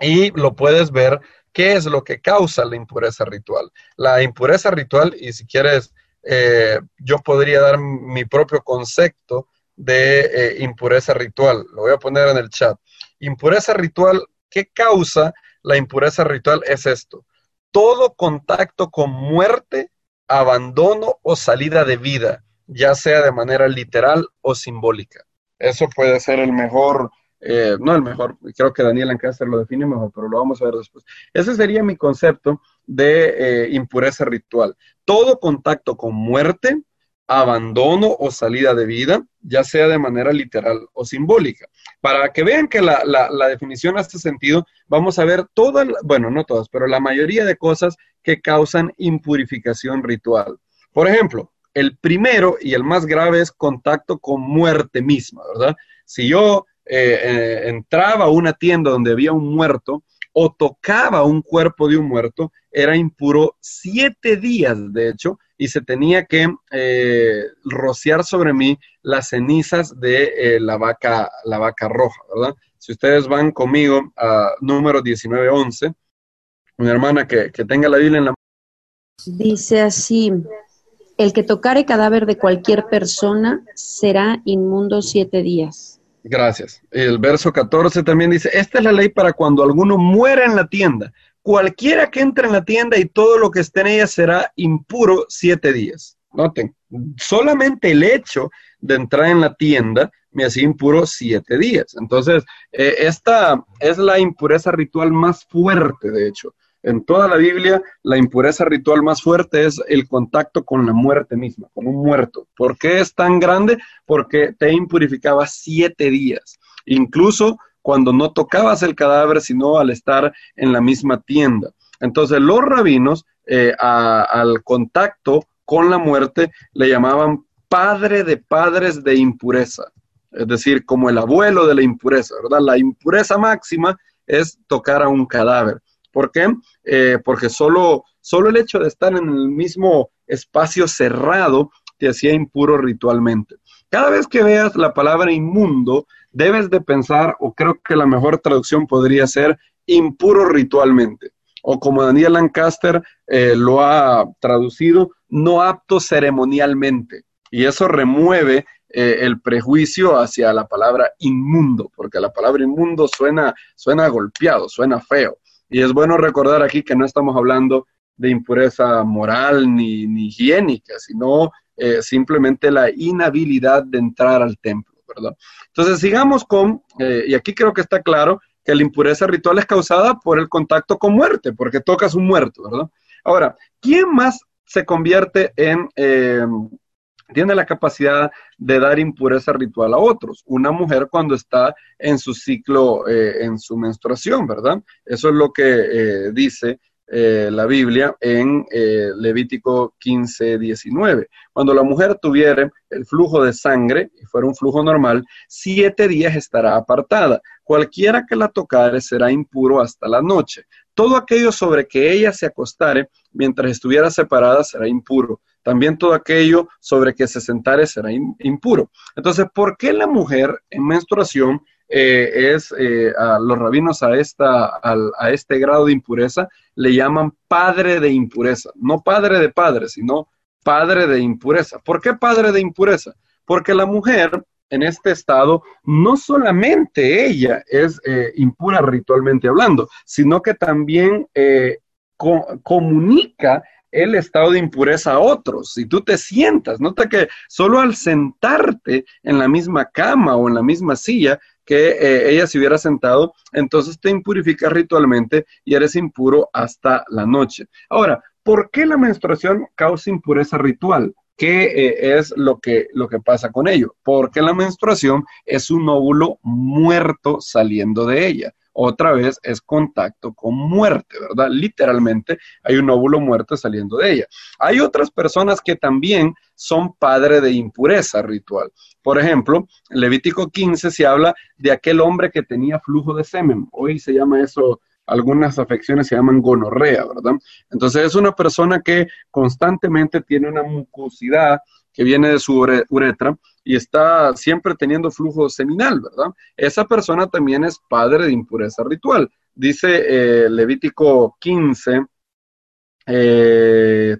Y lo puedes ver qué es lo que causa la impureza ritual. La impureza ritual, y si quieres, eh, yo podría dar mi propio concepto de eh, impureza ritual. Lo voy a poner en el chat. Impureza ritual, ¿qué causa la impureza ritual? Es esto. Todo contacto con muerte, abandono o salida de vida, ya sea de manera literal o simbólica. Eso puede ser el mejor, eh, no el mejor, creo que Daniel Lancaster lo define mejor, pero lo vamos a ver después. Ese sería mi concepto de eh, impureza ritual. Todo contacto con muerte, abandono o salida de vida, ya sea de manera literal o simbólica. Para que vean que la, la definición hace sentido, vamos a ver todas, bueno, no todas, pero la mayoría de cosas que causan impurificación ritual. Por ejemplo, el primero y el más grave es contacto con muerte misma, ¿verdad? Si yo eh, eh, entraba a una tienda donde había un muerto o tocaba un cuerpo de un muerto, era impuro siete días, de hecho, y se tenía que eh, rociar sobre mí las cenizas de la, vaca, la vaca roja, ¿verdad? Si ustedes van conmigo a número 1911, una hermana que, que tenga la Biblia en la Dice así, el que tocare cadáver de cualquier persona será inmundo siete días. Gracias. El verso 14 también dice, esta es la ley para cuando alguno muera en la tienda. Cualquiera que entre en la tienda y todo lo que esté en ella será impuro siete días. Noten, solamente el hecho de entrar en la tienda me hacía impuro siete días. Entonces, eh, esta es la impureza ritual más fuerte, de hecho. En toda la Biblia, la impureza ritual más fuerte es el contacto con la muerte misma, con un muerto. ¿Por qué es tan grande? Porque te impurificaba siete días. Incluso cuando no tocabas el cadáver, sino al estar en la misma tienda. Entonces, los rabinos eh, al contacto con la muerte le llamaban padre de padres de impureza. Es decir, como el abuelo de la impureza, ¿verdad? La impureza máxima es tocar a un cadáver. ¿Por qué? Eh, porque solo, solo el hecho de estar en el mismo espacio cerrado te hacía impuro ritualmente. Cada vez que veas la palabra inmundo, debes de pensar, o creo que la mejor traducción podría ser impuro ritualmente, o como Daniel Lancaster eh, lo ha traducido, no apto ceremonialmente. Y eso remueve eh, el prejuicio hacia la palabra inmundo, porque la palabra inmundo suena, suena golpeado, suena feo. Y es bueno recordar aquí que no estamos hablando de impureza moral ni, higiénica, sino eh, simplemente la inhabilidad de entrar al templo, Entonces, sigamos con, eh, y aquí creo que está claro que la impureza ritual es causada por el contacto con muerte, porque tocas un muerto, ¿verdad? Ahora, ¿quién más se convierte en eh, tiene la capacidad de dar impureza ritual a otros. Una mujer cuando está en su ciclo, eh, en su menstruación, ¿verdad? Eso es lo que dice eh, la Biblia en Levítico 15, 19. Cuando la mujer tuviere el flujo de sangre, y fuera un flujo normal, siete días estará apartada. Cualquiera que la tocare será impuro hasta la noche. Todo aquello sobre que ella se acostare mientras estuviera separada será impuro también todo aquello sobre que se sentare será impuro. Entonces, ¿por qué la mujer en menstruación eh, es eh, a los rabinos a, esta, a, este grado de impureza le llaman padre de impureza? No padre de padre, sino padre de impureza. ¿Por qué padre de impureza? Porque la mujer en este estado, no solamente ella es eh, impura ritualmente hablando, sino que también comunica el estado de impureza a otros. Si tú te sientas, nota que solo al sentarte en la misma cama o en la misma silla que eh, ella se hubiera sentado, entonces te impurificas ritualmente y eres impuro hasta la noche. Ahora, ¿por qué la menstruación causa impureza ritual? ¿Qué eh, es lo que, lo que pasa con ello? Porque la menstruación es un óvulo muerto saliendo de ella otra vez es contacto con muerte, ¿verdad? Literalmente hay un óvulo muerto saliendo de ella. Hay otras personas que también son padre de impureza ritual. Por ejemplo, en Levítico 15 se habla de aquel hombre que tenía flujo de semen. Hoy se llama eso algunas afecciones se llaman gonorrea, ¿verdad? Entonces es una persona que constantemente tiene una mucosidad que viene de su uretra y está siempre teniendo flujo seminal, ¿verdad? Esa persona también es padre de impureza ritual. Dice eh, Levítico 15, 3. Eh,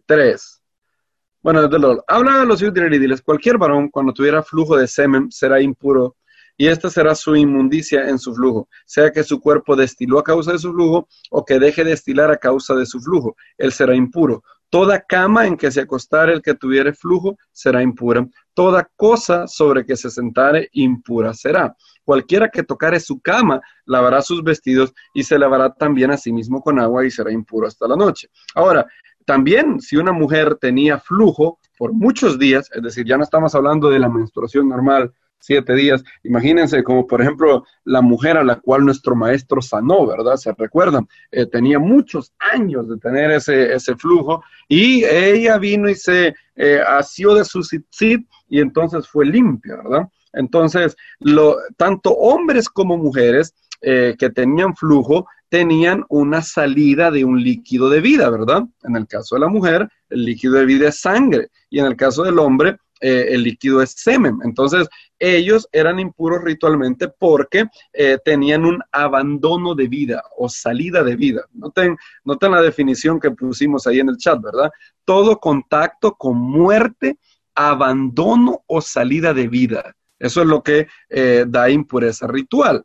bueno, desde luego, habla de los de cualquier varón cuando tuviera flujo de semen será impuro y esta será su inmundicia en su flujo, sea que su cuerpo destiló a causa de su flujo o que deje de destilar a causa de su flujo, él será impuro. Toda cama en que se acostare el que tuviere flujo será impura. Toda cosa sobre que se sentare impura será. Cualquiera que tocare su cama lavará sus vestidos y se lavará también a sí mismo con agua y será impuro hasta la noche. Ahora, también si una mujer tenía flujo por muchos días, es decir, ya no estamos hablando de la menstruación normal, siete días. Imagínense como por ejemplo la mujer a la cual nuestro maestro sanó, ¿verdad? Se recuerdan, eh, tenía muchos años de tener ese, ese flujo y ella vino y se eh, asió de su sit y entonces fue limpia, ¿verdad? Entonces, lo, tanto hombres como mujeres eh, que tenían flujo tenían una salida de un líquido de vida, ¿verdad? En el caso de la mujer, el líquido de vida es sangre y en el caso del hombre, eh, el líquido es semen. Entonces, ellos eran impuros ritualmente porque eh, tenían un abandono de vida o salida de vida. Noten, la definición que pusimos ahí en el chat, ¿verdad? Todo contacto con muerte, abandono o salida de vida. Eso es lo que eh, da impureza ritual.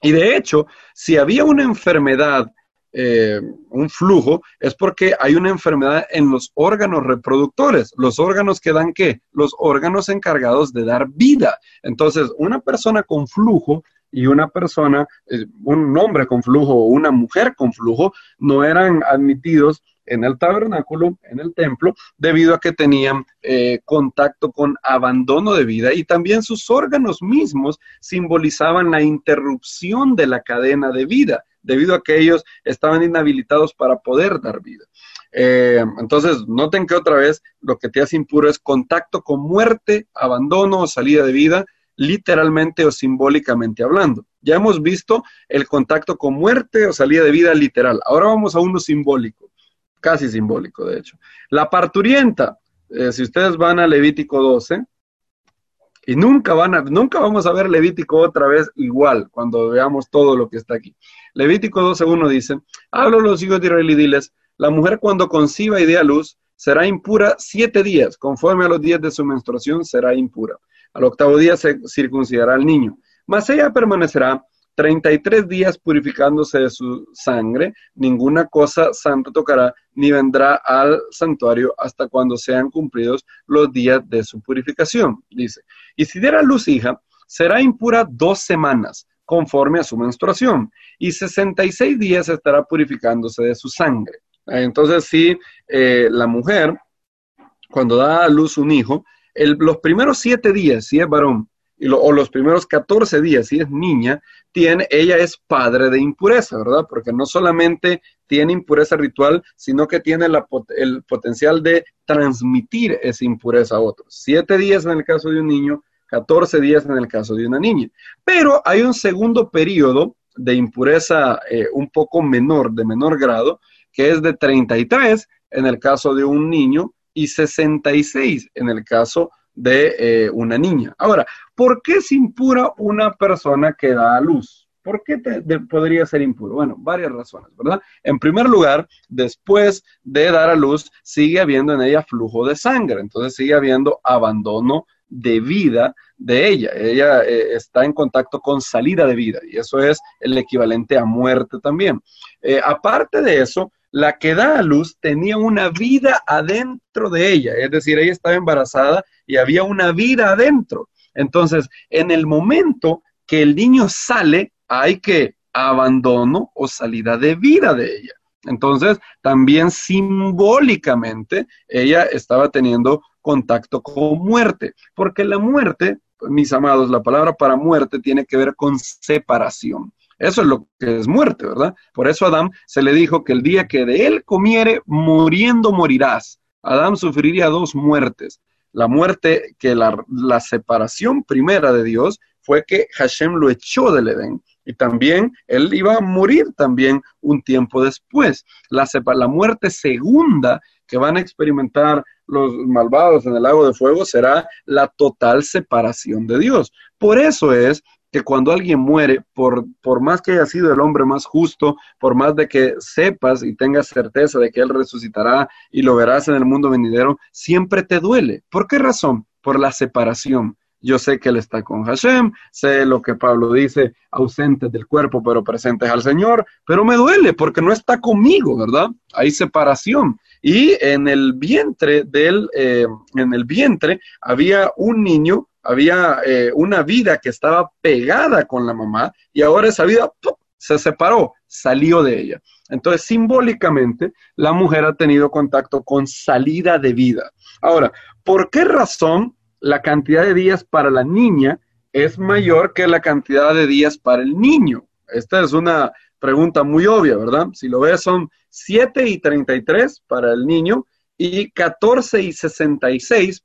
y de hecho, si había una enfermedad eh, un flujo, es porque hay una enfermedad en los órganos reproductores. Los órganos que dan qué? Los órganos encargados de dar vida. Entonces, una persona con flujo y una persona, eh, un hombre con flujo o una mujer con flujo, no eran admitidos en el tabernáculo, en el templo, debido a que tenían eh, contacto con abandono de vida y también sus órganos mismos simbolizaban la interrupción de la cadena de vida debido a que ellos estaban inhabilitados para poder dar vida. Eh, entonces, noten que otra vez lo que te hace impuro es contacto con muerte, abandono o salida de vida, literalmente o simbólicamente hablando. Ya hemos visto el contacto con muerte o salida de vida literal. Ahora vamos a uno simbólico, casi simbólico de hecho. La parturienta, eh, si ustedes van a Levítico 12, y nunca, van a, nunca vamos a ver Levítico otra vez igual cuando veamos todo lo que está aquí. Levítico 12.1 dice, hablo los hijos de Israel y diles, la mujer cuando conciba y dé a luz será impura siete días, conforme a los días de su menstruación será impura. Al octavo día se circuncidará el niño, mas ella permanecerá 33 días purificándose de su sangre, ninguna cosa santa tocará, ni vendrá al santuario hasta cuando sean cumplidos los días de su purificación, dice. Y si diera luz hija, será impura dos semanas, conforme a su menstruación, y 66 días estará purificándose de su sangre. Entonces, si eh, la mujer, cuando da a luz un hijo, los primeros siete días, si es varón, o los primeros 14 días, si es niña, tiene, ella es padre de impureza, ¿verdad? Porque no solamente tiene impureza ritual, sino que tiene el potencial de transmitir esa impureza a otros. Siete días en el caso de un niño, 14 días en el caso de una niña. Pero hay un segundo periodo de impureza eh, un poco menor, de menor grado, que es de 33 en el caso de un niño y 66 en el caso de eh, una niña. Ahora, ¿por qué es impura una persona que da a luz? ¿Por qué podría ser impuro? Bueno, varias razones, ¿verdad? En primer lugar, después de dar a luz, sigue habiendo en ella flujo de sangre, entonces sigue habiendo abandono de vida de ella. Ella eh, está en contacto con salida de vida y eso es el equivalente a muerte también. Eh, aparte de eso, la que da a luz tenía una vida adentro de ella, es decir, ella estaba embarazada y había una vida adentro. Entonces, en el momento que el niño sale, hay que abandono o salida de vida de ella. Entonces, también simbólicamente, ella estaba teniendo contacto con muerte, porque la muerte, mis amados, la palabra para muerte tiene que ver con separación. Eso es lo que es muerte, ¿verdad? Por eso a Adán se le dijo que el día que de él comiere, muriendo morirás. Adán sufriría dos muertes. La muerte que la, la separación primera de Dios fue que Hashem lo echó del Edén. y también él iba a morir también un tiempo después. La, la muerte segunda que van a experimentar los malvados en el lago de fuego será la total separación de Dios. Por eso es que cuando alguien muere, por, por más que haya sido el hombre más justo, por más de que sepas y tengas certeza de que Él resucitará y lo verás en el mundo venidero, siempre te duele. ¿Por qué razón? Por la separación. Yo sé que Él está con Hashem, sé lo que Pablo dice, ausentes del cuerpo, pero presentes al Señor, pero me duele porque no está conmigo, ¿verdad? Hay separación. Y en el vientre del, eh, en el vientre había un niño, había eh, una vida que estaba pegada con la mamá y ahora esa vida se separó, salió de ella. Entonces, simbólicamente, la mujer ha tenido contacto con salida de vida. Ahora, ¿por qué razón la cantidad de días para la niña es mayor que la cantidad de días para el niño? Esta es una pregunta muy obvia, ¿verdad? Si lo ves, son 7 y 33 para el niño y 14 y 66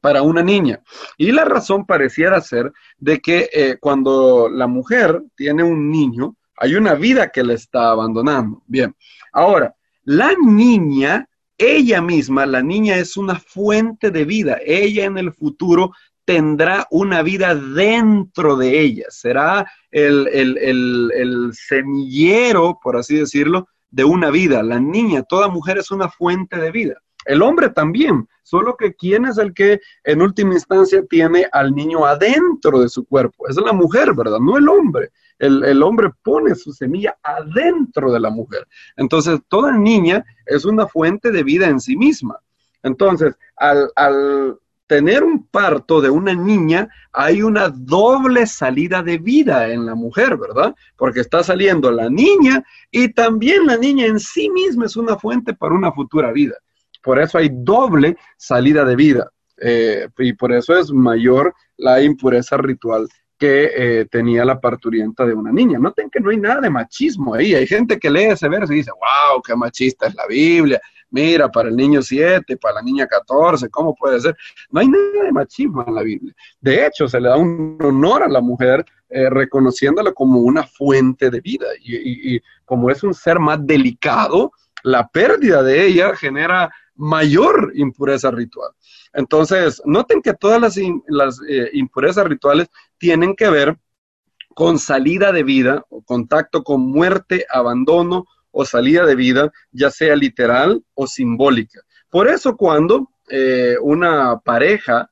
para una niña. Y la razón pareciera ser de que eh, cuando la mujer tiene un niño, hay una vida que le está abandonando. Bien, ahora, la niña, ella misma, la niña es una fuente de vida. Ella en el futuro tendrá una vida dentro de ella, será el, el, semillero, por así decirlo, de una vida. La niña, toda mujer es una fuente de vida. El hombre también, solo que quién es el que en última instancia tiene al niño adentro de su cuerpo. Es la mujer, ¿verdad? No el hombre. El, hombre pone su semilla adentro de la mujer. Entonces, toda niña es una fuente de vida en sí misma. Entonces, al, al, tener un parto de una niña, hay una doble salida de vida en la mujer, ¿verdad? Porque está saliendo la niña y también la niña en sí misma es una fuente para una futura vida. Por eso hay doble salida de vida. Eh, y por eso es mayor la impureza ritual que eh, tenía la parturienta de una niña. Noten que no hay nada de machismo ahí. Hay gente que lee ese verso y dice, wow, qué machista es la Biblia mira, para el niño 7, para la niña 14, ¿cómo puede ser? No hay nada de machismo en la Biblia. De hecho, se le da un honor a la mujer eh, reconociéndola como una fuente de vida. Y, como es un ser más delicado, la pérdida de ella genera mayor impureza ritual. Entonces, noten que todas las, eh, impurezas rituales tienen que ver con salida de vida, o contacto con muerte, abandono o salida de vida, ya sea literal o simbólica. Por eso cuando eh, una pareja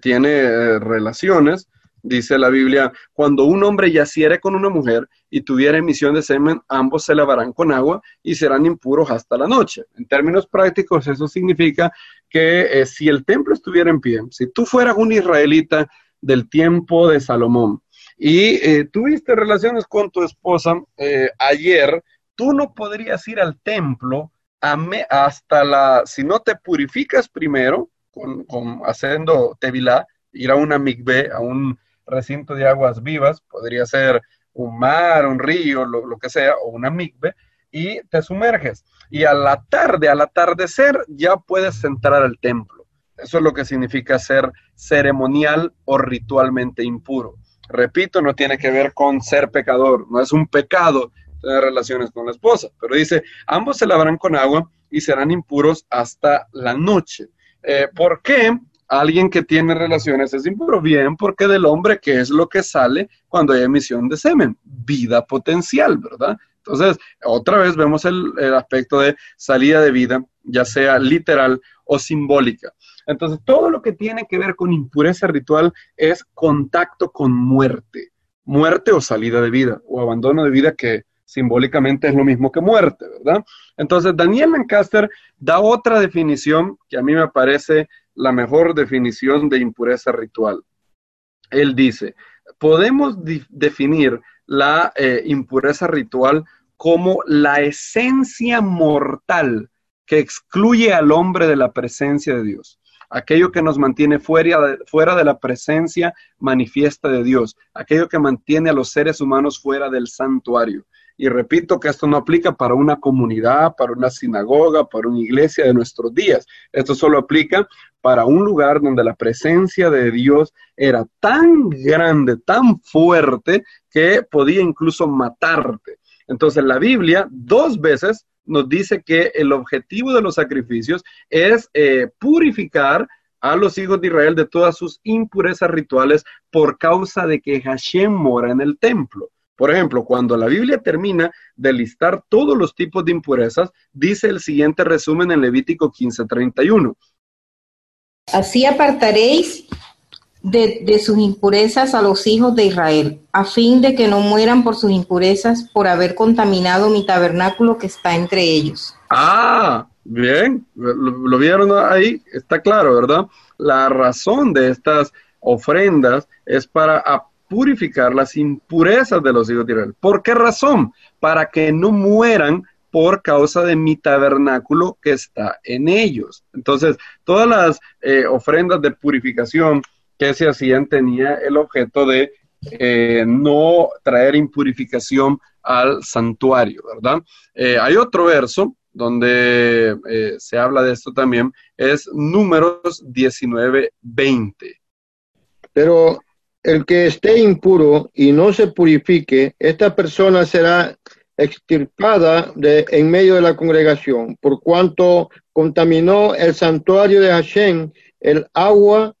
tiene eh, relaciones, dice la Biblia, cuando un hombre yaciere con una mujer y tuviera emisión de semen, ambos se lavarán con agua y serán impuros hasta la noche. En términos prácticos, eso significa que eh, si el templo estuviera en pie, si tú fueras un israelita del tiempo de Salomón y tuviste relaciones con tu esposa ayer, tú no podrías ir al templo hasta la, si no te purificas primero, con, haciendo tevilá, ir a una migbe, a un recinto de aguas vivas, podría ser un mar, un río, lo, que sea, o una migbe, y te sumerges. Y a la tarde, al atardecer, ya puedes entrar al templo. Eso es lo que significa ser ceremonial o ritualmente impuro. Repito, no tiene que ver con ser pecador, no es un pecado tener relaciones con la esposa. Pero dice, ambos se lavarán con agua y serán impuros hasta la noche. Eh, ¿Por qué alguien que tiene relaciones es impuro? Bien, porque del hombre, ¿qué es lo que sale cuando hay emisión de semen? Vida potencial, ¿verdad? Entonces, otra vez vemos el aspecto de salida de vida, ya sea literal o simbólica. Entonces, todo lo que tiene que ver con impureza ritual es contacto con muerte, muerte o salida de vida o abandono de vida que simbólicamente es lo mismo que muerte, ¿verdad? Entonces, Daniel Lancaster da otra definición que a mí me parece la mejor definición de impureza ritual. Él dice, podemos definir la eh, impureza ritual como la esencia mortal que excluye al hombre de la presencia de Dios aquello que nos mantiene fuera de, la presencia manifiesta de Dios, aquello que mantiene a los seres humanos fuera del santuario. Y repito que esto no aplica para una comunidad, para una sinagoga, para una iglesia de nuestros días. Esto solo aplica para un lugar donde la presencia de Dios era tan grande, tan fuerte, que podía incluso matarte. Entonces la Biblia dos veces nos dice que el objetivo de los sacrificios es eh, purificar a los hijos de Israel de todas sus impurezas rituales por causa de que Hashem mora en el templo. Por ejemplo, cuando la Biblia termina de listar todos los tipos de impurezas, dice el siguiente resumen en Levítico 15:31. Así apartaréis de, sus impurezas a los hijos de Israel, a fin de que no mueran por sus impurezas por haber contaminado mi tabernáculo que está entre ellos. Ah, Bien, lo, vieron ahí, está claro, ¿verdad? La razón de estas ofrendas es para purificar las impurezas de los hijos de Israel. ¿Por qué razón? Para que no mueran por causa de mi tabernáculo que está en ellos. Entonces, todas las eh, ofrendas de purificación que se hacían tenía el objeto de eh, no traer impurificación al santuario, ¿verdad? Eh, hay otro verso donde eh, se habla de esto también, es números 19, 20. Pero el que esté impuro y no se purifique, esta persona será extirpada de, en medio de la congregación, por cuanto contaminó el santuario de Hashem, el agua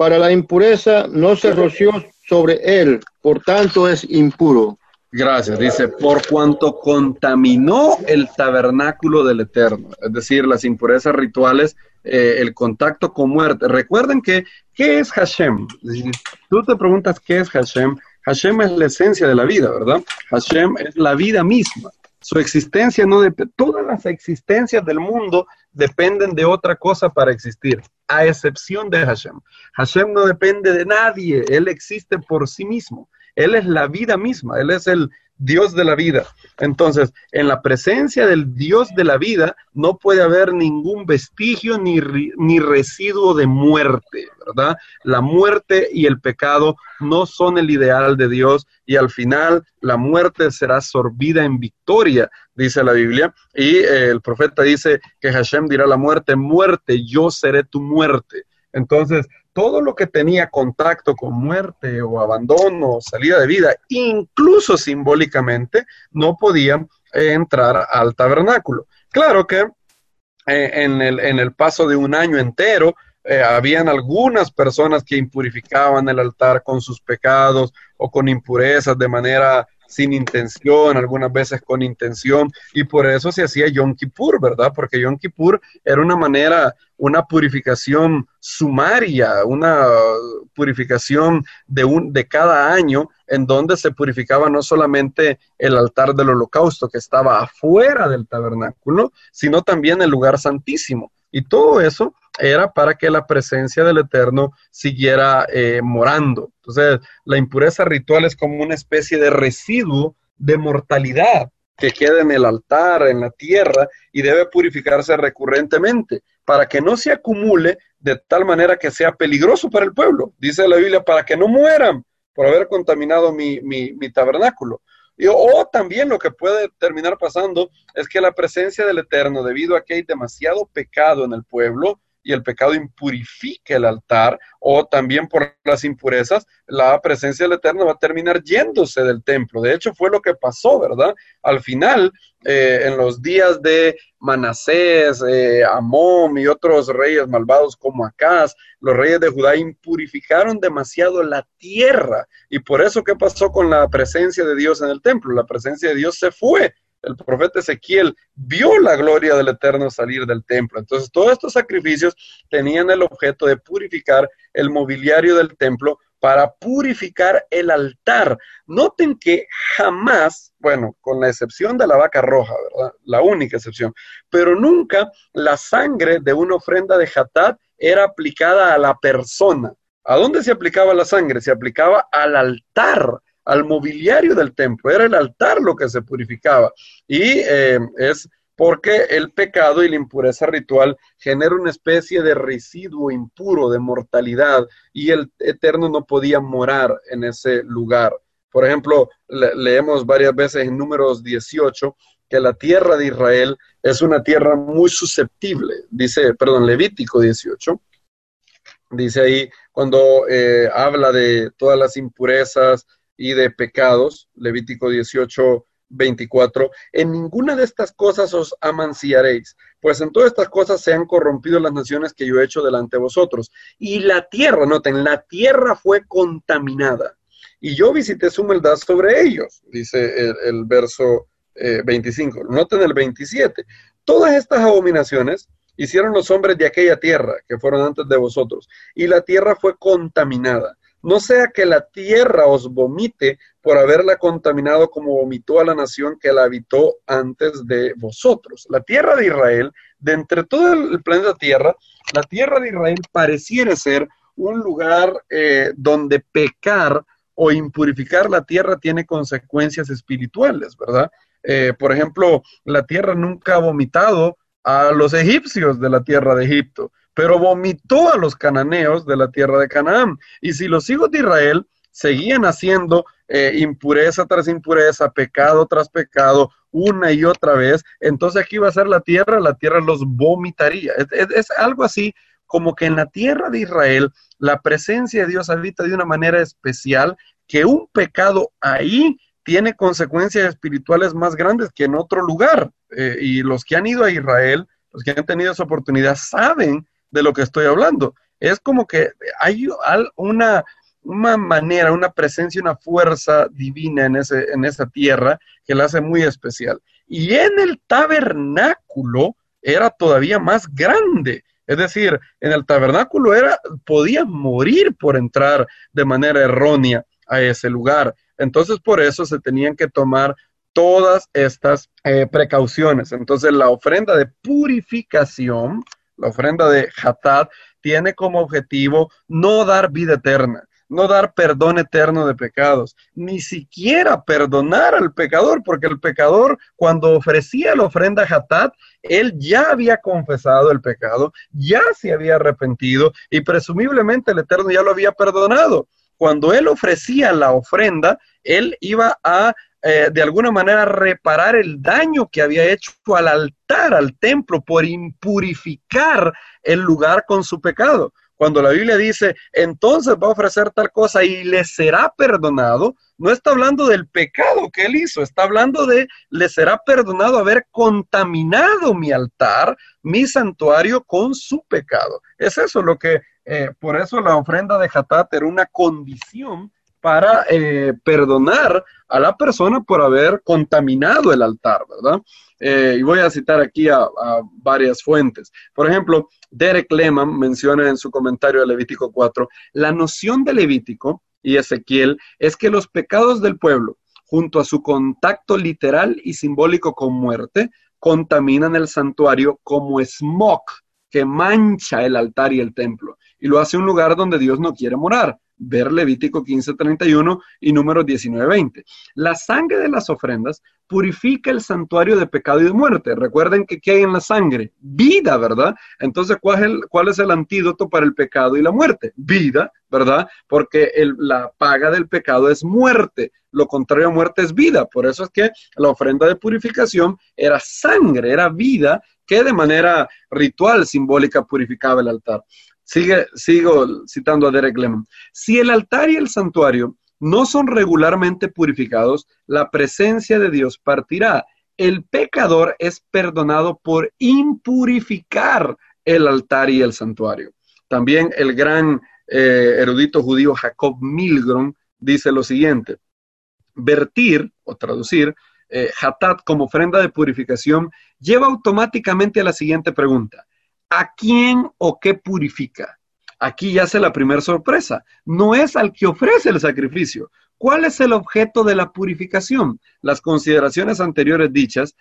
para la impureza no se roció sobre él, por tanto es impuro. Gracias. Dice, por cuanto contaminó el tabernáculo del Eterno, es decir, las impurezas rituales, eh, el contacto con muerte. Recuerden que, ¿qué es Hashem? Tú te preguntas, ¿qué es Hashem? Hashem es la esencia de la vida, ¿verdad? Hashem es la vida misma. Su existencia no depende, todas las existencias del mundo dependen de otra cosa para existir, a excepción de Hashem. Hashem no depende de nadie, Él existe por sí mismo. Él es la vida misma, Él es el Dios de la vida. Entonces, en la presencia del Dios de la vida no puede haber ningún vestigio ni, ni residuo de muerte, ¿verdad? La muerte y el pecado no son el ideal de Dios y al final la muerte será sorbida en victoria, dice la Biblia. Y eh, el profeta dice que Hashem dirá la muerte, muerte, yo seré tu muerte. Entonces, todo lo que tenía contacto con muerte o abandono salida de vida, incluso simbólicamente, no podían eh, entrar al tabernáculo. Claro que eh, en, el, en, el, paso de un año entero, eh, habían algunas personas que impurificaban el altar con sus pecados o con impurezas de manera sin intención, algunas veces con intención, y por eso se hacía Yom Kippur, ¿verdad? Porque Yom Kippur era una manera, una purificación sumaria, una purificación de, un, de cada año, en donde se purificaba no solamente el altar del holocausto que estaba afuera del tabernáculo, sino también el lugar santísimo. Y todo eso era para que la presencia del Eterno siguiera eh, morando. Entonces, la impureza ritual es como una especie de residuo de mortalidad que queda en el altar, en la tierra, y debe purificarse recurrentemente para que no se acumule de tal manera que sea peligroso para el pueblo. Dice la Biblia, para que no mueran por haber contaminado mi, mi, mi tabernáculo. Y, o también lo que puede terminar pasando es que la presencia del Eterno, debido a que hay demasiado pecado en el pueblo, y el pecado impurifique el altar, o también por las impurezas, la presencia del Eterno va a terminar yéndose del templo. De hecho, fue lo que pasó, ¿verdad? Al final, eh, en los días de Manasés, eh, Amón y otros reyes malvados como Acaz, los reyes de Judá impurificaron demasiado la tierra. Y por eso, ¿qué pasó con la presencia de Dios en el templo? La presencia de Dios se fue el profeta Ezequiel vio la gloria del Eterno salir del templo. Entonces, todos estos sacrificios tenían el objeto de purificar el mobiliario del templo para purificar el altar. Noten que jamás, bueno, con la excepción de la vaca roja, ¿verdad? La única excepción, pero nunca la sangre de una ofrenda de Hatat era aplicada a la persona. ¿A dónde se aplicaba la sangre? Se aplicaba al altar al mobiliario del templo, era el altar lo que se purificaba. Y eh, es porque el pecado y la impureza ritual genera una especie de residuo impuro de mortalidad y el Eterno no podía morar en ese lugar. Por ejemplo, leemos varias veces en números 18 que la tierra de Israel es una tierra muy susceptible, dice, perdón, Levítico 18, dice ahí cuando eh, habla de todas las impurezas y de pecados, Levítico 18, 24, en ninguna de estas cosas os amanciaréis, pues en todas estas cosas se han corrompido las naciones que yo he hecho delante de vosotros. Y la tierra, noten, la tierra fue contaminada. Y yo visité su maldad sobre ellos, dice el, verso 25. Eh, noten el 27. Todas estas abominaciones hicieron los hombres de aquella tierra que fueron antes de vosotros, y la tierra fue contaminada. No sea que la tierra os vomite por haberla contaminado como vomitó a la nación que la habitó antes de vosotros. La tierra de Israel, de entre todo el planeta Tierra, la tierra de Israel pareciera ser un lugar eh, donde pecar o impurificar la tierra tiene consecuencias espirituales, ¿verdad? Eh, por ejemplo, la tierra nunca ha vomitado a los egipcios de la tierra de Egipto pero vomitó a los cananeos de la tierra de Canaán. Y si los hijos de Israel seguían haciendo eh, impureza tras impureza, pecado tras pecado, una y otra vez, entonces aquí va a ser la tierra, la tierra los vomitaría. Es, algo así como que en la tierra de Israel la presencia de Dios habita de una manera especial, que un pecado ahí tiene consecuencias espirituales más grandes que en otro lugar. Eh, y los que han ido a Israel, los que han tenido esa oportunidad, saben de lo que estoy hablando. Es como que hay una, una manera, una presencia, una fuerza divina en, ese, en esa tierra que la hace muy especial. Y en el tabernáculo era todavía más grande. Es decir, en el tabernáculo era, podía morir por entrar de manera errónea a ese lugar. Entonces, por eso se tenían que tomar todas estas eh, precauciones. Entonces, la ofrenda de purificación la ofrenda de Hatat, tiene como objetivo no dar vida eterna, no dar perdón eterno de pecados, ni siquiera perdonar al pecador, porque el pecador cuando ofrecía la ofrenda Hatat, él ya había confesado el pecado, ya se había arrepentido y presumiblemente el Eterno ya lo había perdonado. Cuando él ofrecía la ofrenda, él iba a eh, de alguna manera reparar el daño que había hecho al altar, al templo, por impurificar el lugar con su pecado. Cuando la Biblia dice, entonces va a ofrecer tal cosa y le será perdonado, no está hablando del pecado que él hizo, está hablando de, le será perdonado haber contaminado mi altar, mi santuario con su pecado. Es eso lo que, eh, por eso la ofrenda de Hatat era una condición para eh, perdonar a la persona por haber contaminado el altar, ¿verdad? Eh, y voy a citar aquí a, varias fuentes. Por ejemplo, Derek Lehman menciona en su comentario de Levítico 4, la noción de Levítico y Ezequiel es que los pecados del pueblo, junto a su contacto literal y simbólico con muerte, contaminan el santuario como smog que mancha el altar y el templo y lo hace un lugar donde Dios no quiere morar ver Levítico 15:31 y número 19:20. La sangre de las ofrendas purifica el santuario de pecado y de muerte. Recuerden que ¿qué hay en la sangre? Vida, ¿verdad? Entonces, ¿cuál es el, cuál es el antídoto para el pecado y la muerte? Vida, ¿verdad? Porque la paga del pecado es muerte. Lo contrario a muerte es vida. Por eso es que la ofrenda de purificación era sangre, era vida que de manera ritual, simbólica, purificaba el altar. Sigue, sigo citando a Derek Lemon. Si el altar y el santuario no son regularmente purificados, la presencia de Dios partirá. El pecador es perdonado por impurificar el altar y el santuario. También el gran eh, erudito judío Jacob Milgrom dice lo siguiente, vertir o traducir eh, hatat como ofrenda de purificación lleva automáticamente a la siguiente pregunta. ¿A quién o qué purifica? Aquí ya hace la primera sorpresa. No es al que ofrece el sacrificio. ¿Cuál es el objeto de la purificación? Las consideraciones anteriores dichas,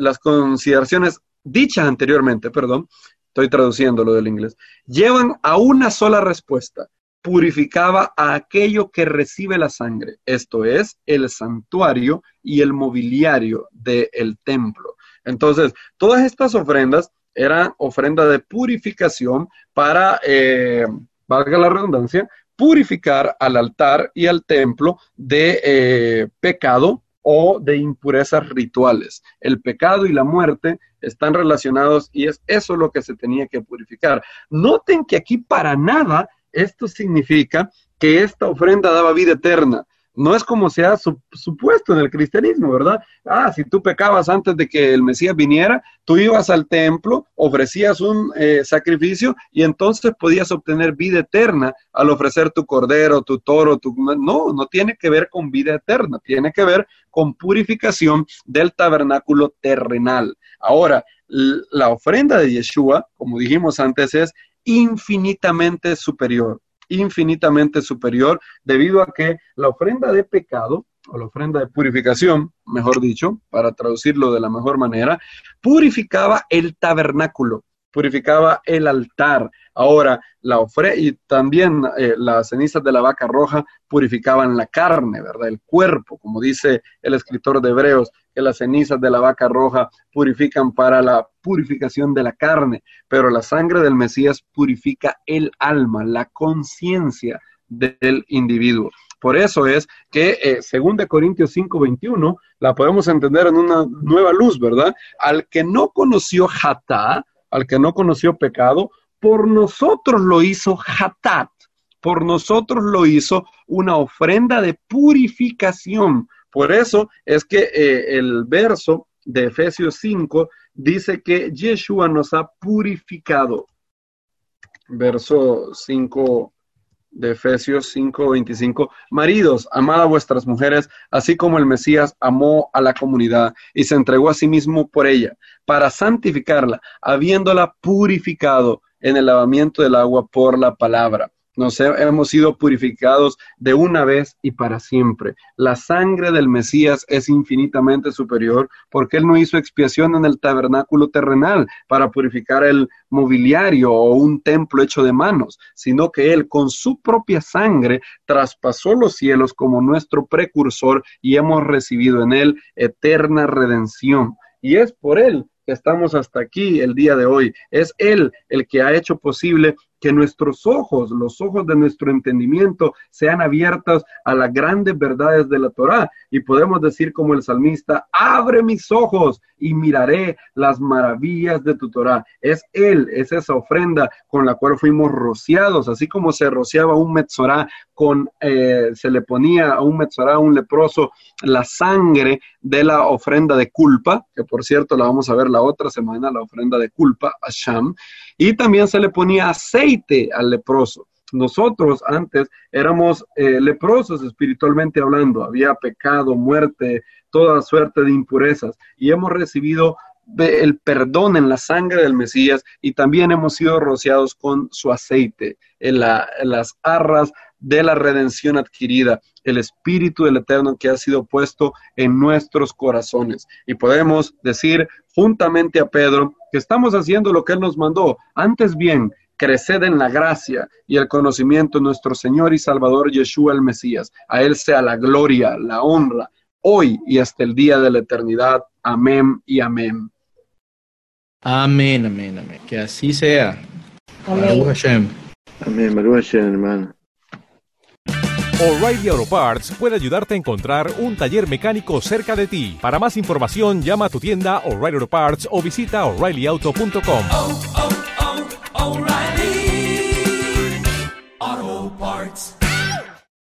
las consideraciones dichas anteriormente, perdón, estoy traduciendo lo del inglés, llevan a una sola respuesta. Purificaba a aquello que recibe la sangre, esto es, el santuario y el mobiliario del templo. Entonces, todas estas ofrendas era ofrenda de purificación para, eh, valga la redundancia, purificar al altar y al templo de eh, pecado o de impurezas rituales. El pecado y la muerte están relacionados y es eso lo que se tenía que purificar. Noten que aquí para nada esto significa que esta ofrenda daba vida eterna no es como se ha supuesto en el cristianismo, ¿verdad? Ah, si tú pecabas antes de que el Mesías viniera, tú ibas al templo, ofrecías un eh, sacrificio y entonces podías obtener vida eterna al ofrecer tu cordero, tu toro, tu... No, no tiene que ver con vida eterna, tiene que ver con purificación del tabernáculo terrenal. Ahora, la ofrenda de Yeshua, como dijimos antes, es infinitamente superior infinitamente superior debido a que la ofrenda de pecado o la ofrenda de purificación, mejor dicho, para traducirlo de la mejor manera, purificaba el tabernáculo, purificaba el altar. Ahora, la ofrenda y también eh, las cenizas de la vaca roja purificaban la carne, ¿verdad? El cuerpo, como dice el escritor de Hebreos, que las cenizas de la vaca roja purifican para la purificación de la carne, pero la sangre del Mesías purifica el alma, la conciencia del individuo. Por eso es que, eh, según de Corintios 5:21, la podemos entender en una nueva luz, ¿verdad? Al que no conoció Hatá, al que no conoció pecado, por nosotros lo hizo Hatat, por nosotros lo hizo una ofrenda de purificación. Por eso es que eh, el verso de Efesios 5 dice que Yeshua nos ha purificado. Verso 5 de Efesios 5:25. Maridos, amad a vuestras mujeres, así como el Mesías amó a la comunidad y se entregó a sí mismo por ella, para santificarla, habiéndola purificado en el lavamiento del agua por la palabra nos hemos sido purificados de una vez y para siempre. La sangre del Mesías es infinitamente superior porque Él no hizo expiación en el tabernáculo terrenal para purificar el mobiliario o un templo hecho de manos, sino que Él con su propia sangre traspasó los cielos como nuestro precursor y hemos recibido en Él eterna redención. Y es por Él que estamos hasta aquí el día de hoy. Es Él el que ha hecho posible que nuestros ojos, los ojos de nuestro entendimiento, sean abiertos a las grandes verdades de la Torá. Y podemos decir como el salmista, abre mis ojos y miraré las maravillas de tu Torá. Es Él, es esa ofrenda con la cual fuimos rociados, así como se rociaba un metzorá con, eh, se le ponía a un metzorá, a un leproso, la sangre de la ofrenda de culpa, que por cierto la vamos a ver la otra semana, la ofrenda de culpa, a Sham, y también se le ponía aceite al leproso. Nosotros antes éramos eh, leprosos espiritualmente hablando, había pecado, muerte, toda suerte de impurezas y hemos recibido el perdón en la sangre del Mesías y también hemos sido rociados con su aceite en, en, las arras de la redención adquirida, el Espíritu del Eterno que ha sido puesto en nuestros corazones. Y podemos decir juntamente a Pedro que estamos haciendo lo que Él nos mandó. Antes bien, creced en la gracia y el conocimiento de nuestro Señor y Salvador Yeshua el Mesías. A Él sea la gloria, la honra, hoy y hasta el día de la eternidad. Amén y amén. Amén, amén, amén. Que así sea. Amén. Hashem. Amén, Hashem, hermano. O'Reilly Auto Parts puede ayudarte a encontrar un taller mecánico cerca de ti. Para más información, llama a tu tienda O'Reilly Auto Parts o visita oreillyauto.com.